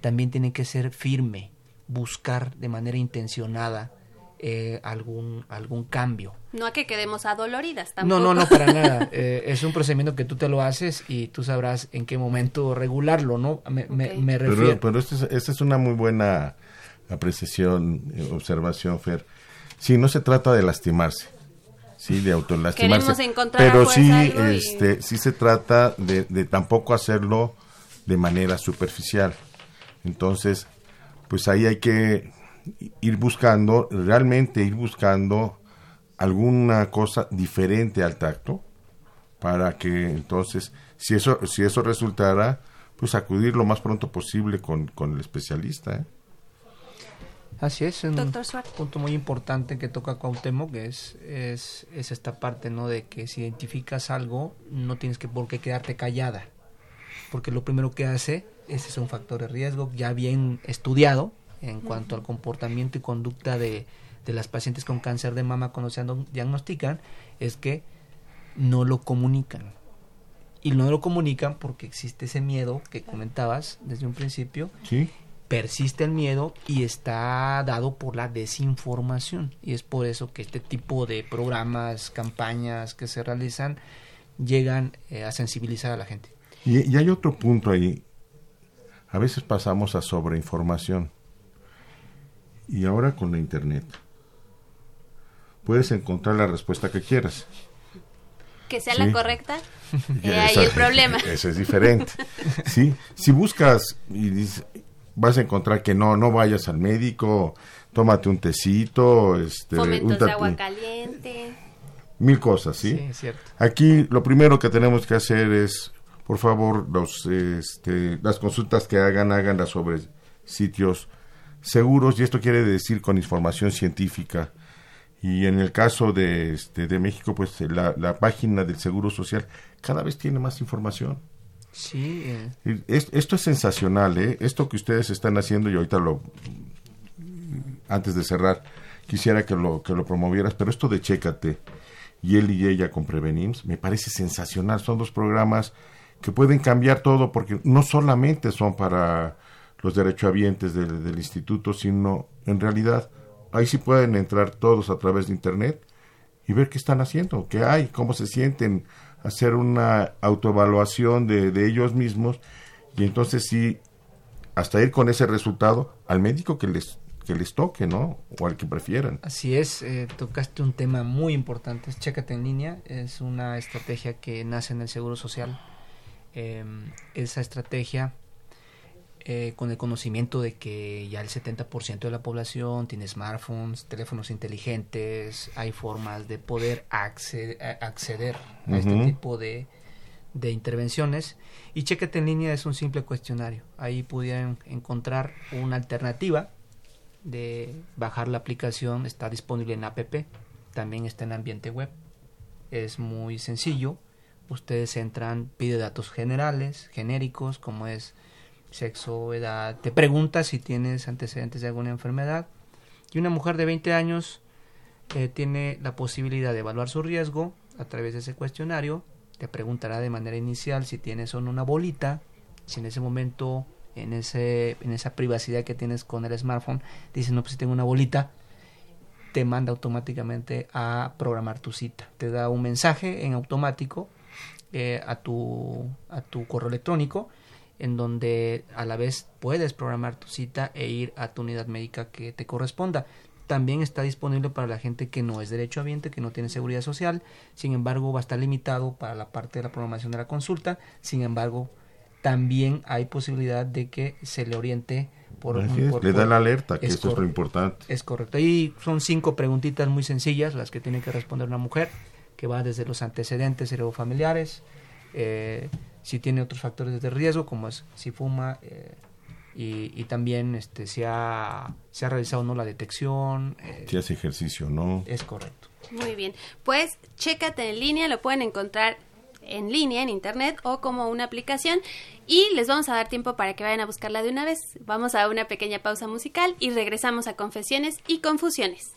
También tiene que ser firme, buscar de manera intencionada eh, algún, algún cambio. No a que quedemos adoloridas tampoco. No, no, no, para nada. Eh, es un procedimiento que tú te lo haces y tú sabrás en qué momento regularlo, ¿no? Me, okay. me, me refiero. Pero, pero esta es, es, una muy buena apreciación, eh, observación, Fer. Sí, no se trata de lastimarse, sí, de autolastimarse. pero sí, y... este, sí se trata de, de tampoco hacerlo de manera superficial. Entonces, pues ahí hay que ir buscando, realmente ir buscando alguna cosa diferente al tacto para que entonces, si eso, si eso resultara, pues acudir lo más pronto posible con, con el especialista. ¿eh? Así es, un Doctor Suárez. punto muy importante que toca Cuauhtémoc que es, es, es esta parte, ¿no? De que si identificas algo, no tienes que por qué quedarte callada, porque lo primero que hace, ese es un factor de riesgo ya bien estudiado en cuanto al comportamiento y conducta de, de las pacientes con cáncer de mama cuando se ando- diagnostican, es que no lo comunican. Y no lo comunican porque existe ese miedo que comentabas desde un principio, ¿Sí? persiste el miedo y está dado por la desinformación. Y es por eso que este tipo de programas, campañas que se realizan, llegan eh, a sensibilizar a la gente. Y, y hay otro punto ahí. A veces pasamos a sobreinformación. Y ahora con la internet. Puedes encontrar la respuesta que quieras. Que sea Sí. la correcta. Y Eh, ahí el problema. Ese es diferente. sí, si buscas y dices- vas a encontrar que no, no vayas al médico, tómate un tecito, este, de úntate- agua caliente. mil cosas, ¿sí? Sí, es cierto. Aquí lo primero que tenemos que hacer es, por favor, los, este, las consultas que hagan, háganlas sobre sitios seguros y esto quiere decir con información científica. Y en el caso de, este, de México, pues la, la página del Seguro Social cada vez tiene más información. Sí, eh, es- esto es sensacional, ¿eh? Esto que ustedes están haciendo y ahorita lo antes de cerrar quisiera que lo que lo promovieras, pero esto de Chécate y él y ella con Prevenims me parece sensacional. Son dos programas que pueden cambiar todo porque no solamente son para los derechohabientes del, del instituto, sino en realidad ahí sí pueden entrar todos a través de internet y ver qué están haciendo, qué hay, cómo se sienten, hacer una autoevaluación de, de ellos mismos y entonces sí, hasta ir con ese resultado al médico que les, que les toque, ¿no? O al que prefieran. así es. eh, tocaste un tema muy importante. Chécate en línea. Es una estrategia que nace en el Seguro Social. Eh, esa estrategia, eh, con el conocimiento de que ya el 70% de la población tiene smartphones, teléfonos inteligentes, hay formas de poder acceder, acceder a este tipo de, de intervenciones. Y Chécate en línea es un simple cuestionario. Ahí pudieran encontrar una alternativa de bajar la aplicación. Está disponible en app, también está en ambiente web. Es muy sencillo. Ustedes entran, pide datos generales, genéricos, como es sexo, edad. Te pregunta si tienes antecedentes de alguna enfermedad. Y una mujer de 20 años eh, tiene la posibilidad de evaluar su riesgo a través de ese cuestionario. Te preguntará de manera inicial si tienes o no una bolita, si en ese momento, en, ese, en esa privacidad que tienes con el smartphone, dices, no, pues si tengo una bolita, te manda automáticamente a programar tu cita. Te da un mensaje en automático eh, a, tu, a tu correo electrónico en donde a la vez puedes programar tu cita e ir a tu unidad médica que te corresponda. También está disponible para la gente que no es derechohabiente, que no tiene seguridad social. Sin embargo, va a estar limitado para la parte de la programación de la consulta. Sin embargo, también hay posibilidad de que se le oriente por... Así es, por- le da por- la alerta, que es es lo importante. Es correcto. Ahí son cinco preguntitas muy sencillas las que tiene que responder una mujer, que va desde los antecedentes heredofamiliares, eh, si tiene otros factores de riesgo, como es si fuma, eh, y, y también este, si, ha, si ha realizado o no la detección. eh, Si hace ejercicio, ¿no? Es correcto. Muy bien. Pues chécate en línea, lo pueden encontrar en línea, en internet o como una aplicación. Y les vamos a dar tiempo para que vayan a buscarla de una vez. Vamos a una pequeña pausa musical y regresamos a Confesiones y Confusiones.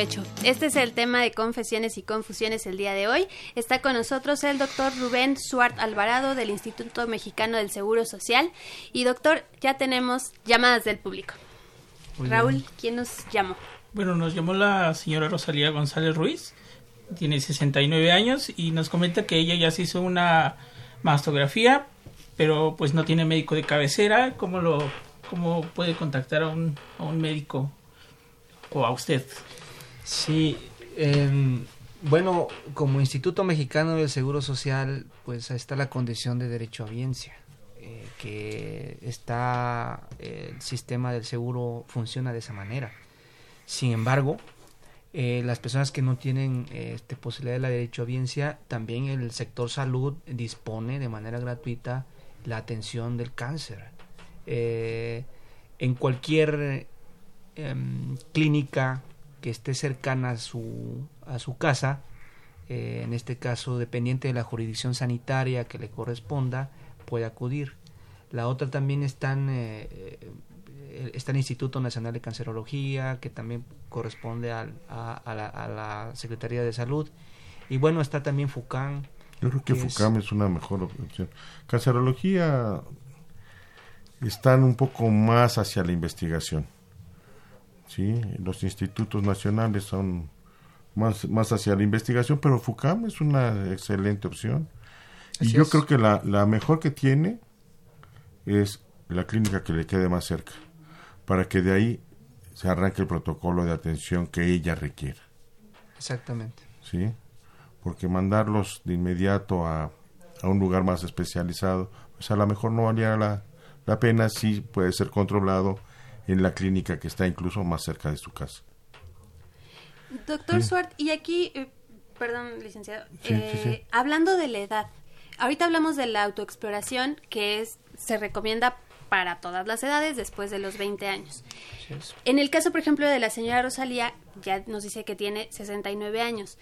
Pecho. Este es el tema de confesiones y confusiones el día de hoy. Está con nosotros el doctor Rubén Suart Alvarado del Instituto Mexicano del Seguro Social. Y doctor, ya tenemos llamadas del público. Muy bien. Raúl, ¿quién nos llamó? Bueno, nos llamó la señora Rosalía González Ruiz, tiene 69 años y nos comenta que ella ya se hizo una mastografía, pero pues no tiene médico de cabecera. ¿Cómo lo cómo puede contactar a un, a un médico o a usted? Sí, em, bueno, como Instituto Mexicano del Seguro Social, pues está la condición de derecho a audiencia, eh, que está, eh, el sistema del seguro funciona de esa manera. Sin embargo, eh, las personas que no tienen eh, este, posibilidad de la derecho a audiencia, también el sector salud dispone de manera gratuita la atención del cáncer. Eh, en cualquier em, clínica que esté cercana a su, a su casa, eh, en este caso dependiente de la jurisdicción sanitaria que le corresponda, puede acudir. La otra también está en, eh, eh, está el Instituto Nacional de Cancerología, que también corresponde al- a, a la, a la Secretaría de Salud. Y bueno, está también FUCAN. Yo creo que que es- FUCAM es una mejor opción. Cancerología están un poco más hacia la investigación. ¿Sí? Los institutos nacionales son más, más hacia la investigación, pero FUCAM es una excelente opción. Y yo es. creo que la, la mejor que tiene es la clínica que le quede más cerca, para que de ahí se arranque el protocolo de atención que ella requiera. Exactamente. ¿sí? Porque mandarlos de inmediato a, a un lugar más especializado, pues a lo mejor no valía la, la pena, sí puede ser controlado en la clínica que está incluso más cerca de su casa. Doctor Sí. Suart, y aquí, eh, perdón, licenciado, Sí, eh, sí. hablando de la edad, ahorita hablamos de la autoexploración que es se recomienda para todas las edades después de los 20 años. En el caso, por ejemplo, de la señora Rosalía, ya nos dice que tiene 69 años.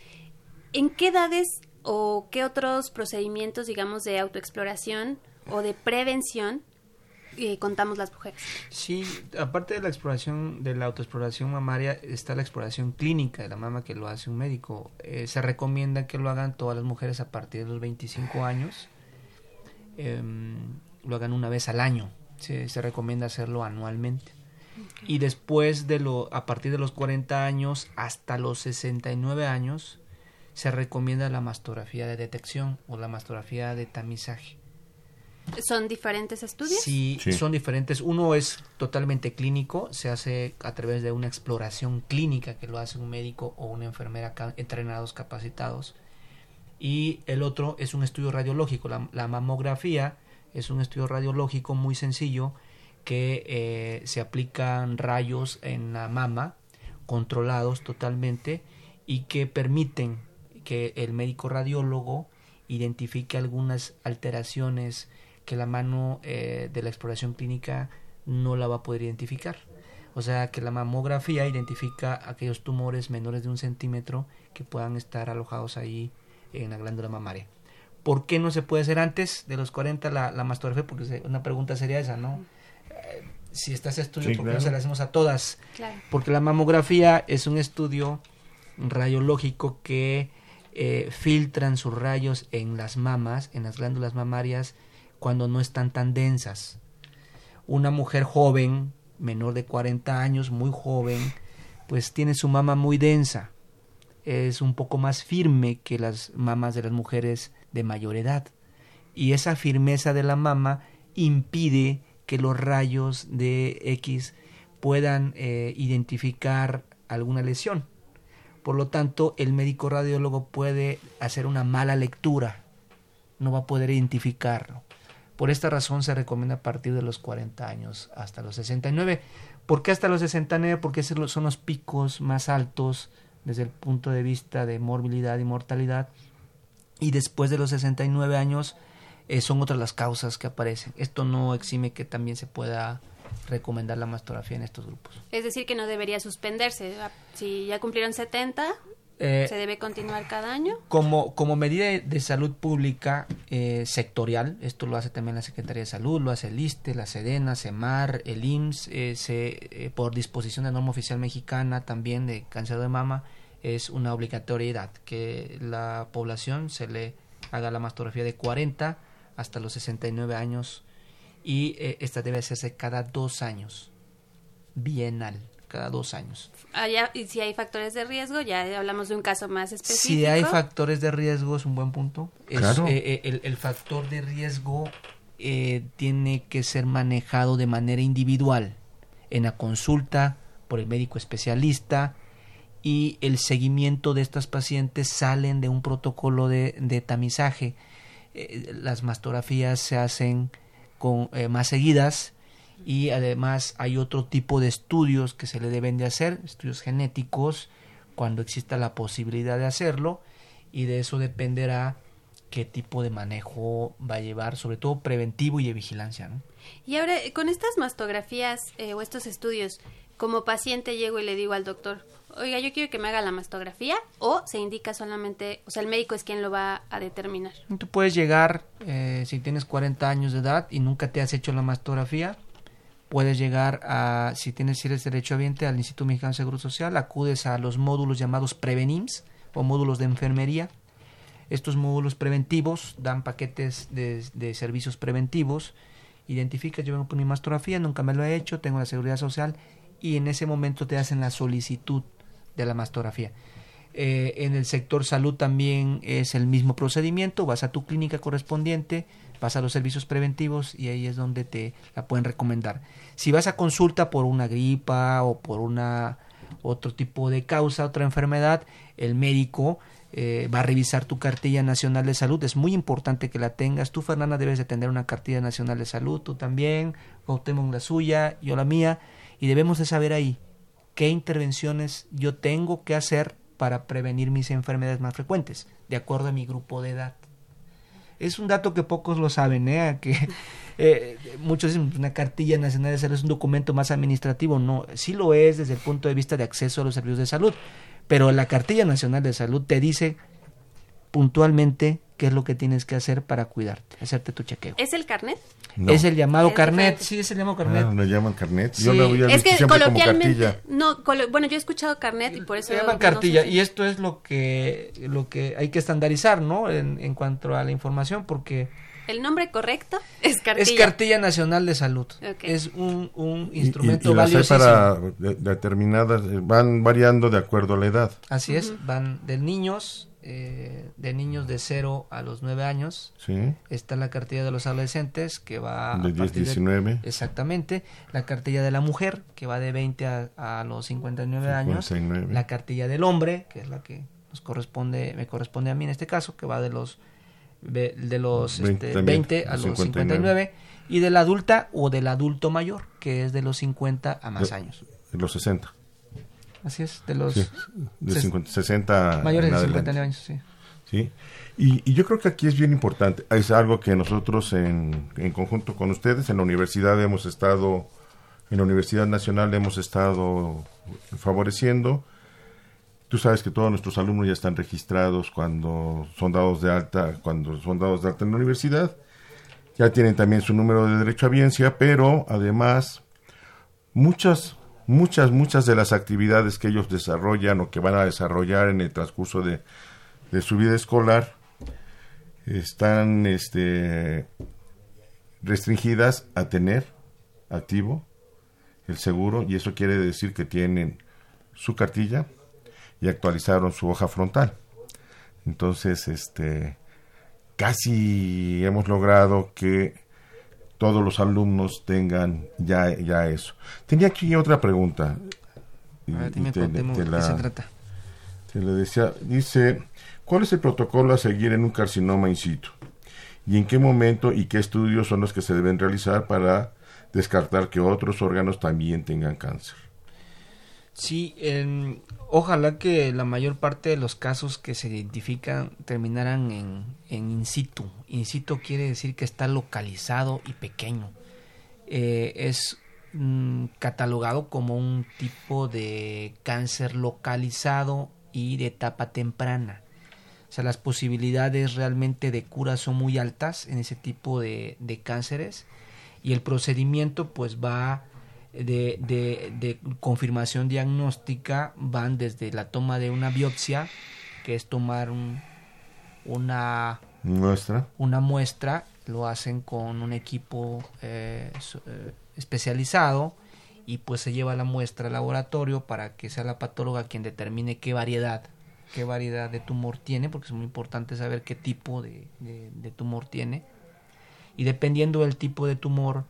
¿En qué edades o qué otros procedimientos, digamos, de autoexploración o de prevención eh, contamos las mujeres? Sí, aparte de la exploración, de la autoexploración mamaria, está la exploración clínica de la mama que lo hace un médico. Eh, se recomienda que lo hagan todas las mujeres a partir de los 25 años. Em, lo hagan una vez al año. Se, se recomienda hacerlo anualmente. Y después de lo, a partir de los 40 años hasta los 69 años, se recomienda la mastografía de detección o la mastografía de tamizaje. ¿Son diferentes estudios? Sí, Sí. son diferentes. Uno es totalmente clínico, se hace a través de una exploración clínica que lo hace un médico o una enfermera ca- entrenados, capacitados. Y el otro es un estudio radiológico. La, la mamografía es un estudio radiológico muy sencillo que eh, se aplican rayos en la mama, controlados totalmente, y que permiten que el médico radiólogo identifique algunas alteraciones que la mano eh, de la exploración clínica no la va a poder identificar. O sea que la mamografía identifica aquellos tumores menores de un centímetro que puedan estar alojados ahí en la glándula mamaria. ¿Por qué no se puede hacer antes de los 40 la, la mastografía? Porque una pregunta sería esa, ¿no? Eh, si está ese estudio, Sí, ¿por qué no se la hacemos a todas? Claro. Porque la mamografía es un estudio radiológico que eh, filtran sus rayos en las mamas, en las glándulas mamarias, cuando no están tan densas. Una mujer joven, menor de 40 años, muy joven, pues tiene su mama muy densa. Es un poco más firme que las mamas de las mujeres de mayor edad. Y esa firmeza de la mama impide que los rayos de X puedan eh, identificar alguna lesión. Por lo tanto, el médico radiólogo puede hacer una mala lectura, no va a poder identificarlo. Por esta razón se recomienda a partir de los 40 años hasta los 69. ¿Por qué hasta los 69? Porque esos son los picos más altos desde el punto de vista de morbilidad y mortalidad. Y después de los 69 años eh, son otras las causas que aparecen. Esto no exime que también se pueda recomendar la mastografía en estos grupos. Es decir, que no debería suspenderse. Si ya cumplieron 70, Eh, ¿se debe continuar cada año? Como, como medida de, de salud pública eh, sectorial, esto lo hace también la Secretaría de Salud, lo hace el ISTE, la SEDENA, CEMAR, el IMSS, eh, se, eh, por disposición de norma oficial mexicana también de cáncer de mama, es una obligatoriedad que la población se le haga la mastografía de 40 hasta los 69 años y eh, esta debe hacerse cada dos años, bienal, cada dos años. Allá, y si hay factores de riesgo, ya hablamos de un caso más específico. Si hay factores de riesgo, es un buen punto. Es, Claro. eh, eh, el, el factor de riesgo eh, tiene que ser manejado de manera individual en la consulta por el médico especialista y el seguimiento de estas pacientes salen de un protocolo de, de tamizaje. Eh, las mastografías se hacen con eh, más seguidas y además hay otro tipo de estudios que se le deben de hacer, estudios genéticos, cuando exista la posibilidad de hacerlo y de eso dependerá qué tipo de manejo va a llevar, sobre todo preventivo y de vigilancia. ¿no? Y ahora, con estas mastografías eh, o estos estudios, como paciente llego y le digo al doctor, oiga, yo quiero que me haga la mastografía, o se indica solamente, o sea, el médico es quien lo va a determinar. Tú puedes llegar, eh, si tienes 40 años de edad y nunca te has hecho la mastografía, puedes llegar a, si tienes si eres derechohabiente, al Instituto Mexicano de Seguro Social, acudes a los módulos llamados Prevenims o módulos de enfermería. Estos módulos preventivos dan paquetes de, de servicios preventivos. Identificas, yo vengo por mi mastografía, nunca me lo he hecho, tengo la seguridad social y en ese momento te hacen la solicitud de la mastografía. Eh, en el sector salud también es el mismo procedimiento, vas a tu clínica correspondiente, vas a los servicios preventivos y ahí es donde te la pueden recomendar. Si vas a consulta por una gripa o por una otro tipo de causa, otra enfermedad, el médico eh, va a revisar tu cartilla nacional de salud. Es muy importante que la tengas. Tú, Fernanda, debes de tener una cartilla nacional de salud. Tú también, Cuauhtémoc la suya, yo la mía. Y debemos de saber ahí qué intervenciones yo tengo que hacer para prevenir mis enfermedades más frecuentes, de acuerdo a mi grupo de edad. Es un dato que pocos lo saben, ¿eh? que eh, muchos dicen una cartilla nacional de salud es un documento más administrativo. No, sí lo es desde el punto de vista de acceso a los servicios de salud, pero la cartilla nacional de salud te dice puntualmente qué es lo que tienes que hacer para cuidarte, hacerte tu chequeo. ¿Es el carnet? No. Es el llamado Es carnet, diferente. sí, es el llamado carnet. Ah, le llaman carnet. Sí. Yo lo había Es visto que coloquialmente, cartilla. no, colo- bueno, yo he escuchado carnet y por eso... Se llama no cartilla sé si- y esto es lo que lo que hay que estandarizar, ¿no? En, en cuanto a la información, porque El nombre correcto es cartilla. es cartilla nacional de salud, Ok. es un, un Y- y- instrumento y las hay para de- determinadas, eh, van variando de acuerdo a la edad. Así es, van de niños, eh, de niños de 0 a los 9 años. ¿sí? Está la cartilla de los adolescentes que va a De 10, partir 19. Exactamente. La cartilla de la mujer que va de 20 a, a los 59 años. 59. La cartilla del hombre, que es la que nos corresponde, me corresponde a mí en este caso, que va de los de, de los 20 este, también, 20 a los 59. 59 y de la adulta o del adulto mayor, que es de los 50 a más De- años. De los 60. Así es, de los Sí, de ses- 50, 60 mayores de adelante. 50 años, sí. ¿sí? Y, y yo creo que aquí es bien importante. Es algo que nosotros en, en conjunto con ustedes en la universidad hemos estado, en la Universidad Nacional hemos estado favoreciendo. Tú sabes que todos nuestros alumnos ya están registrados cuando son dados de alta, cuando son dados de alta en la universidad. Ya tienen también su número de derecho a biencia, pero además muchas, muchas, muchas de las actividades que ellos desarrollan o que van a desarrollar en el transcurso de, de su vida escolar están este, restringidas a tener activo el seguro y eso quiere decir que tienen su cartilla y actualizaron su hoja frontal. Entonces, este, casi hemos logrado que todos los alumnos tengan ya, ya eso. Tenía aquí otra pregunta. Y- A ver, dime, te- te ¿de la- qué se trata? te le decía, dice, ¿cuál es el protocolo a seguir en un carcinoma in situ? ¿Y en qué momento y qué estudios son los que se deben realizar para descartar que otros órganos también tengan cáncer? Sí, ojalá que la mayor parte de los casos que se identifican terminaran en, en in situ. In situ quiere decir que está localizado y pequeño. Eh, es mm, catalogado como un tipo de cáncer localizado y de etapa temprana. O sea, las posibilidades realmente de cura son muy altas en ese tipo de, de cánceres y el procedimiento pues va de, de, de confirmación diagnóstica van desde la toma de una biopsia, que es tomar un, una, Nuestra. una muestra, lo hacen con un equipo eh, eh, especializado y pues se lleva la muestra al laboratorio para que sea la patóloga quien determine qué variedad, qué variedad de tumor tiene, porque es muy importante saber qué tipo de, de- de tumor tiene. Y dependiendo del tipo de tumor,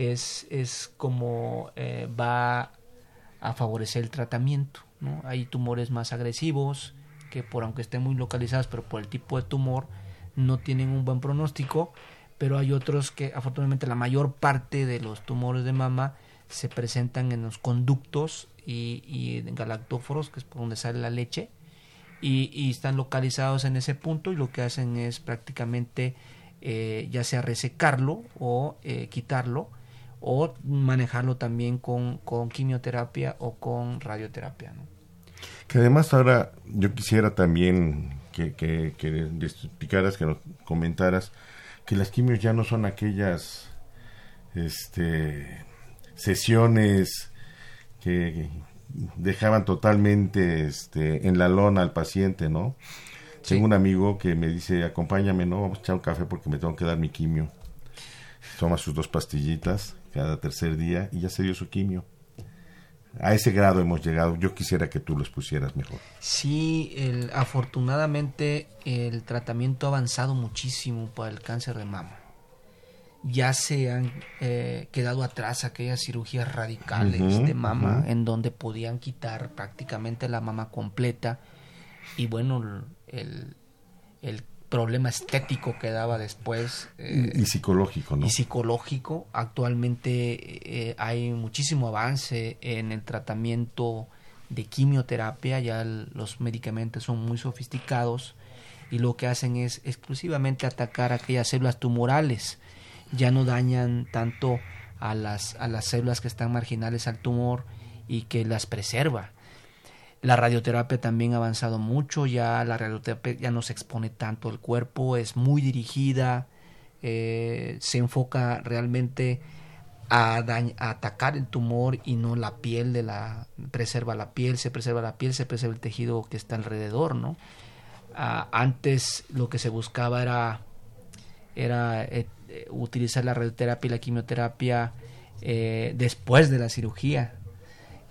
es, es como eh, va a favorecer el tratamiento. ¿no? Hay tumores más agresivos que por aunque estén muy localizados, pero por el tipo de tumor no tienen un buen pronóstico, pero hay otros que afortunadamente la mayor parte de los tumores de mama se presentan en los conductos y, en galactóforos, que es por donde sale la leche, y, y están localizados en ese punto y lo que hacen es prácticamente eh, ya sea resecarlo o eh, quitarlo o manejarlo también con, con quimioterapia o con radioterapia. ¿no? Que además ahora yo quisiera también que, que, que explicaras, que nos comentaras, que las quimios ya no son aquellas este, sesiones que dejaban totalmente este, en la lona al paciente, ¿no? Sí. Tengo un amigo que me dice, acompáñame, ¿no? Vamos a echar un café porque me tengo que dar mi quimio. Toma sus dos pastillitas cada tercer día y ya se dio su quimio. A ese grado hemos llegado. Yo quisiera que tú los pusieras mejor. Sí, el, afortunadamente el tratamiento ha avanzado muchísimo para el cáncer de mama. Ya se han eh, quedado atrás aquellas cirugías radicales de mama en donde podían quitar prácticamente la mama completa y bueno, el, el problema estético que daba después eh, y psicológico, ¿no? y psicológico. Actualmente eh, hay muchísimo avance en el tratamiento de quimioterapia, ya el- los medicamentos son muy sofisticados y lo que hacen es exclusivamente atacar aquellas células tumorales, ya no dañan tanto a las, a las células que están marginales al tumor y que las preserva. La radioterapia también ha avanzado mucho, ya la radioterapia ya no se expone tanto el cuerpo, es muy dirigida, eh, se enfoca realmente a, atacar el tumor y no la piel de la preserva la piel, se preserva la piel, se preserva el tejido que está alrededor. Ah, antes lo que se buscaba era era eh, eh, utilizar la radioterapia y la quimioterapia después de la cirugía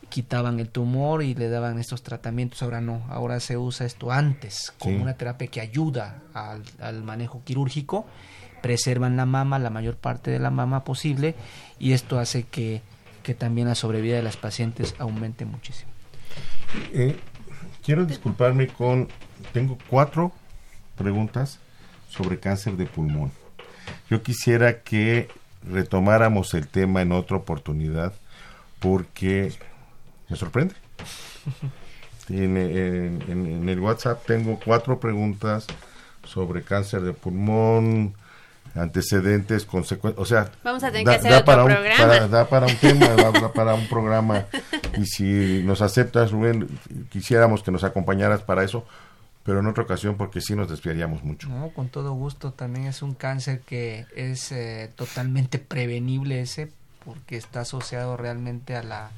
quitaban el tumor y le daban estos tratamientos. Ahora no, ahora se usa esto antes, como Sí. una terapia que ayuda al, al manejo quirúrgico, preservan la mama, la mayor parte de la mama posible, y esto hace que, que también la sobrevida de las pacientes aumente muchísimo. Eh, quiero disculparme con... Tengo cuatro preguntas sobre cáncer de pulmón. Yo quisiera que retomáramos el tema en otra oportunidad porque me sorprende. En, en- en- en el WhatsApp tengo cuatro preguntas sobre cáncer de pulmón, antecedentes, consecuencias, o sea, Vamos a tener que hacer otro para un, programa. para- da para un tema, da para un programa. Y si nos aceptas, Rubén, quisiéramos que nos acompañaras para eso, pero en otra ocasión porque sí nos desviaríamos mucho. No, con todo gusto, también es un cáncer que es eh, totalmente prevenible ese, porque está asociado realmente a la,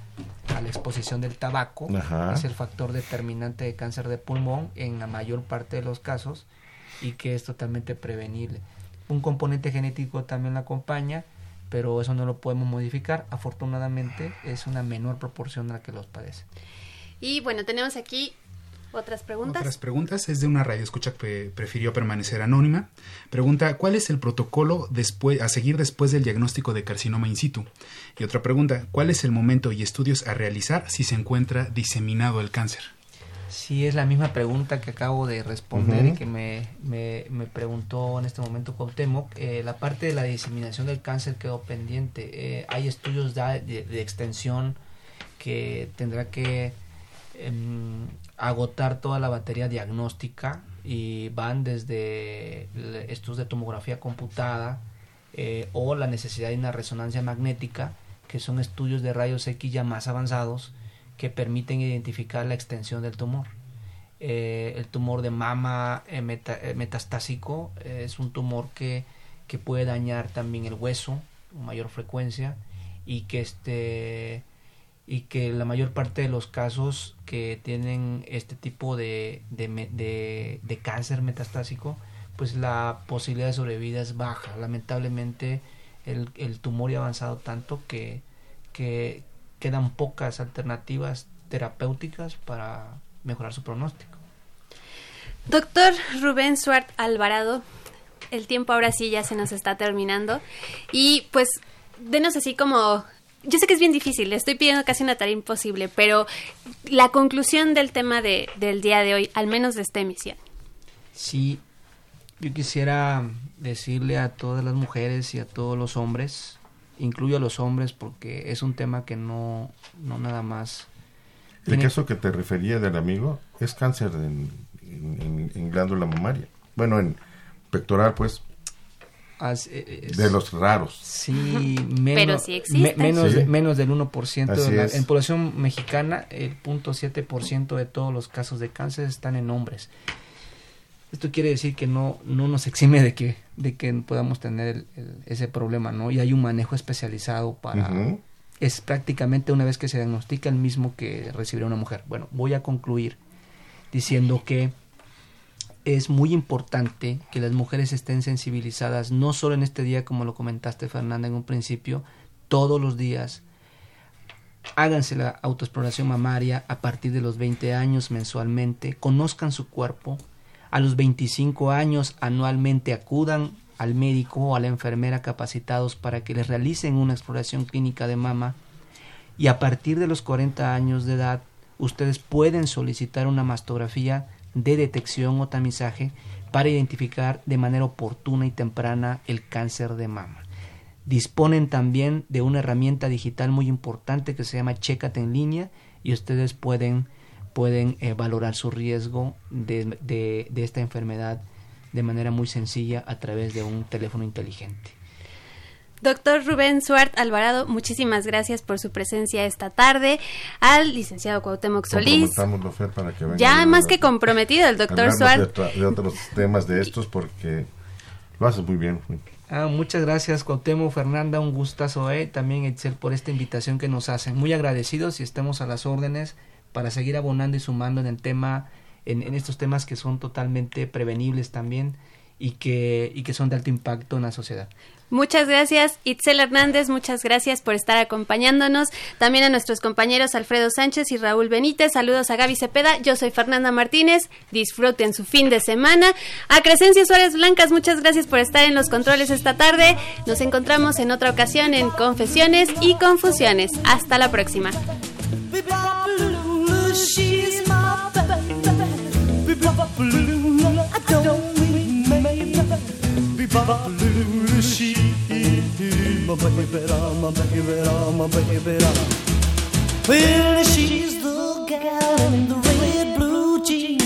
a la exposición del tabaco. Ajá. Es el factor determinante de cáncer de pulmón en la mayor parte de los casos y que es totalmente prevenible. Un componente genético también la acompaña, pero eso no lo podemos modificar. Afortunadamente es una menor proporción a la que los padece. Y bueno, tenemos aquí otras preguntas. Otras preguntas es de una radio escucha que prefirió permanecer anónima. Pregunta, ¿cuál es el protocolo después, a seguir después del diagnóstico de carcinoma in situ? Y otra pregunta, ¿cuál es el momento y estudios a realizar si se encuentra diseminado el cáncer? Sí, es la misma pregunta que acabo de responder y que me, me, me preguntó en este momento Cuauhtémoc. Eh, la parte de la diseminación del cáncer quedó pendiente. Eh, hay estudios de, de- de extensión que tendrá que em, agotar toda la batería diagnóstica y van desde estudios de tomografía computada eh, o la necesidad de una resonancia magnética que son estudios de rayos X ya más avanzados que permiten identificar la extensión del tumor. Eh, el tumor de mama eh, meta- metastásico es un tumor que, que puede dañar también el hueso con mayor frecuencia y que este y que la mayor parte de los casos que tienen este tipo de, de, de- cáncer metastásico pues la posibilidad de sobrevida es baja lamentablemente el, el tumor ha avanzado tanto que, que quedan pocas alternativas terapéuticas para mejorar su pronóstico Doctor Rubén Suart Alvarado, el tiempo ahora sí ya se nos está terminando. Y pues, denos así como. Yo sé que es bien difícil, le estoy pidiendo casi una tarea imposible, pero la conclusión del tema de, del día de hoy, al menos de esta emisión. Sí, yo quisiera decirle a todas las mujeres y a todos los hombres, incluyo a los hombres porque es un tema que no, no nada más... El tiene- caso que te refería del amigo es cáncer en, en- en- en glándula mamaria. Bueno, en pectoral, pues, as- eh, es- de los raros. Sí, menos, Pero sí existen. menos, Sí. de- menos del 1%. de la- en población mexicana, el 0.7% de todos los casos de cáncer están en hombres. Esto quiere decir que no, no nos exime de que, de que podamos tener el- el- ese problema, ¿no? Y hay un manejo especializado para... Es prácticamente una vez que se diagnostica el mismo que recibirá una mujer. Bueno, voy a concluir diciendo que es muy importante que las mujeres estén sensibilizadas, no solo en este día, como lo comentaste Fernanda en un principio, todos los días. Háganse la autoexploración mamaria a partir de los 20 años mensualmente, conozcan su cuerpo, a los 25 años anualmente acudan al médico o a la enfermera capacitados para que les realicen una exploración clínica de mama y a partir de los 40 años de edad ustedes pueden solicitar una mastografía de detección o tamizaje para identificar de manera oportuna y temprana el cáncer de mama. Disponen también de una herramienta digital muy importante que se llama Chécate en línea y ustedes pueden, pueden eh, valorar su riesgo de- de esta enfermedad de manera muy sencilla a través de un teléfono inteligente. Doctor Rubén Suart Alvarado, muchísimas gracias por su presencia esta tarde. Al licenciado Cuauhtémoc Solís. Comprometámoslo, Fer, para que venga Ya más que comprometido el doctor Suart. De, otros temas de estos porque lo haces muy bien. Ah, muchas gracias, Cuauhtémoc, Fernanda, un gustazo, eh, también Excel por esta invitación que nos hacen. Muy agradecidos y estamos a las órdenes para seguir abonando y sumando en el tema, en, en estos temas que son totalmente prevenibles también y que, y que son de alto impacto en la sociedad. Muchas gracias, Itzel Hernández, muchas gracias por estar acompañándonos. También a nuestros compañeros Alfredo Sánchez y Raúl Benítez. Saludos a Gaby Cepeda. Yo soy Fernanda Martínez. Disfruten su fin de semana. A Crescencia Suárez Blancas, muchas gracias por estar en los controles esta tarde. Nos encontramos en otra ocasión en Confesiones y Confusiones. Hasta la próxima. Bebop-a-lula, my baby, my baby, my baby. Well, she's the gal in the red blue jeans.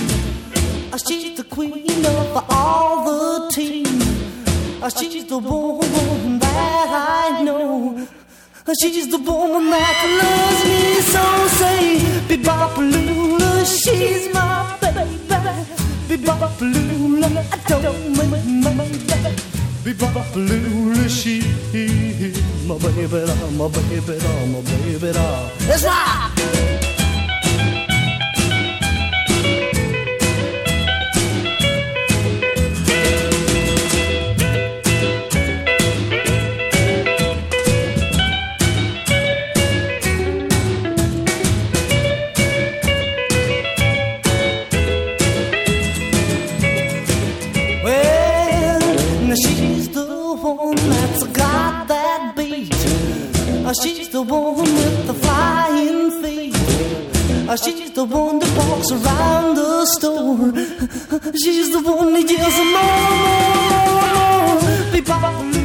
Uh, She's the queen of all the team. Uh, She's the woman that I know. Uh, She's the woman that loves me so. Say, Bebop-a-lula, she's my baby. Bebop Lula, I don't mind my Bebop Lula, she, my baby, my baby, my baby, that's right. The one with the flying feet. Uh, She's the one that walks around the store. She's the one that yells more, more, more, more.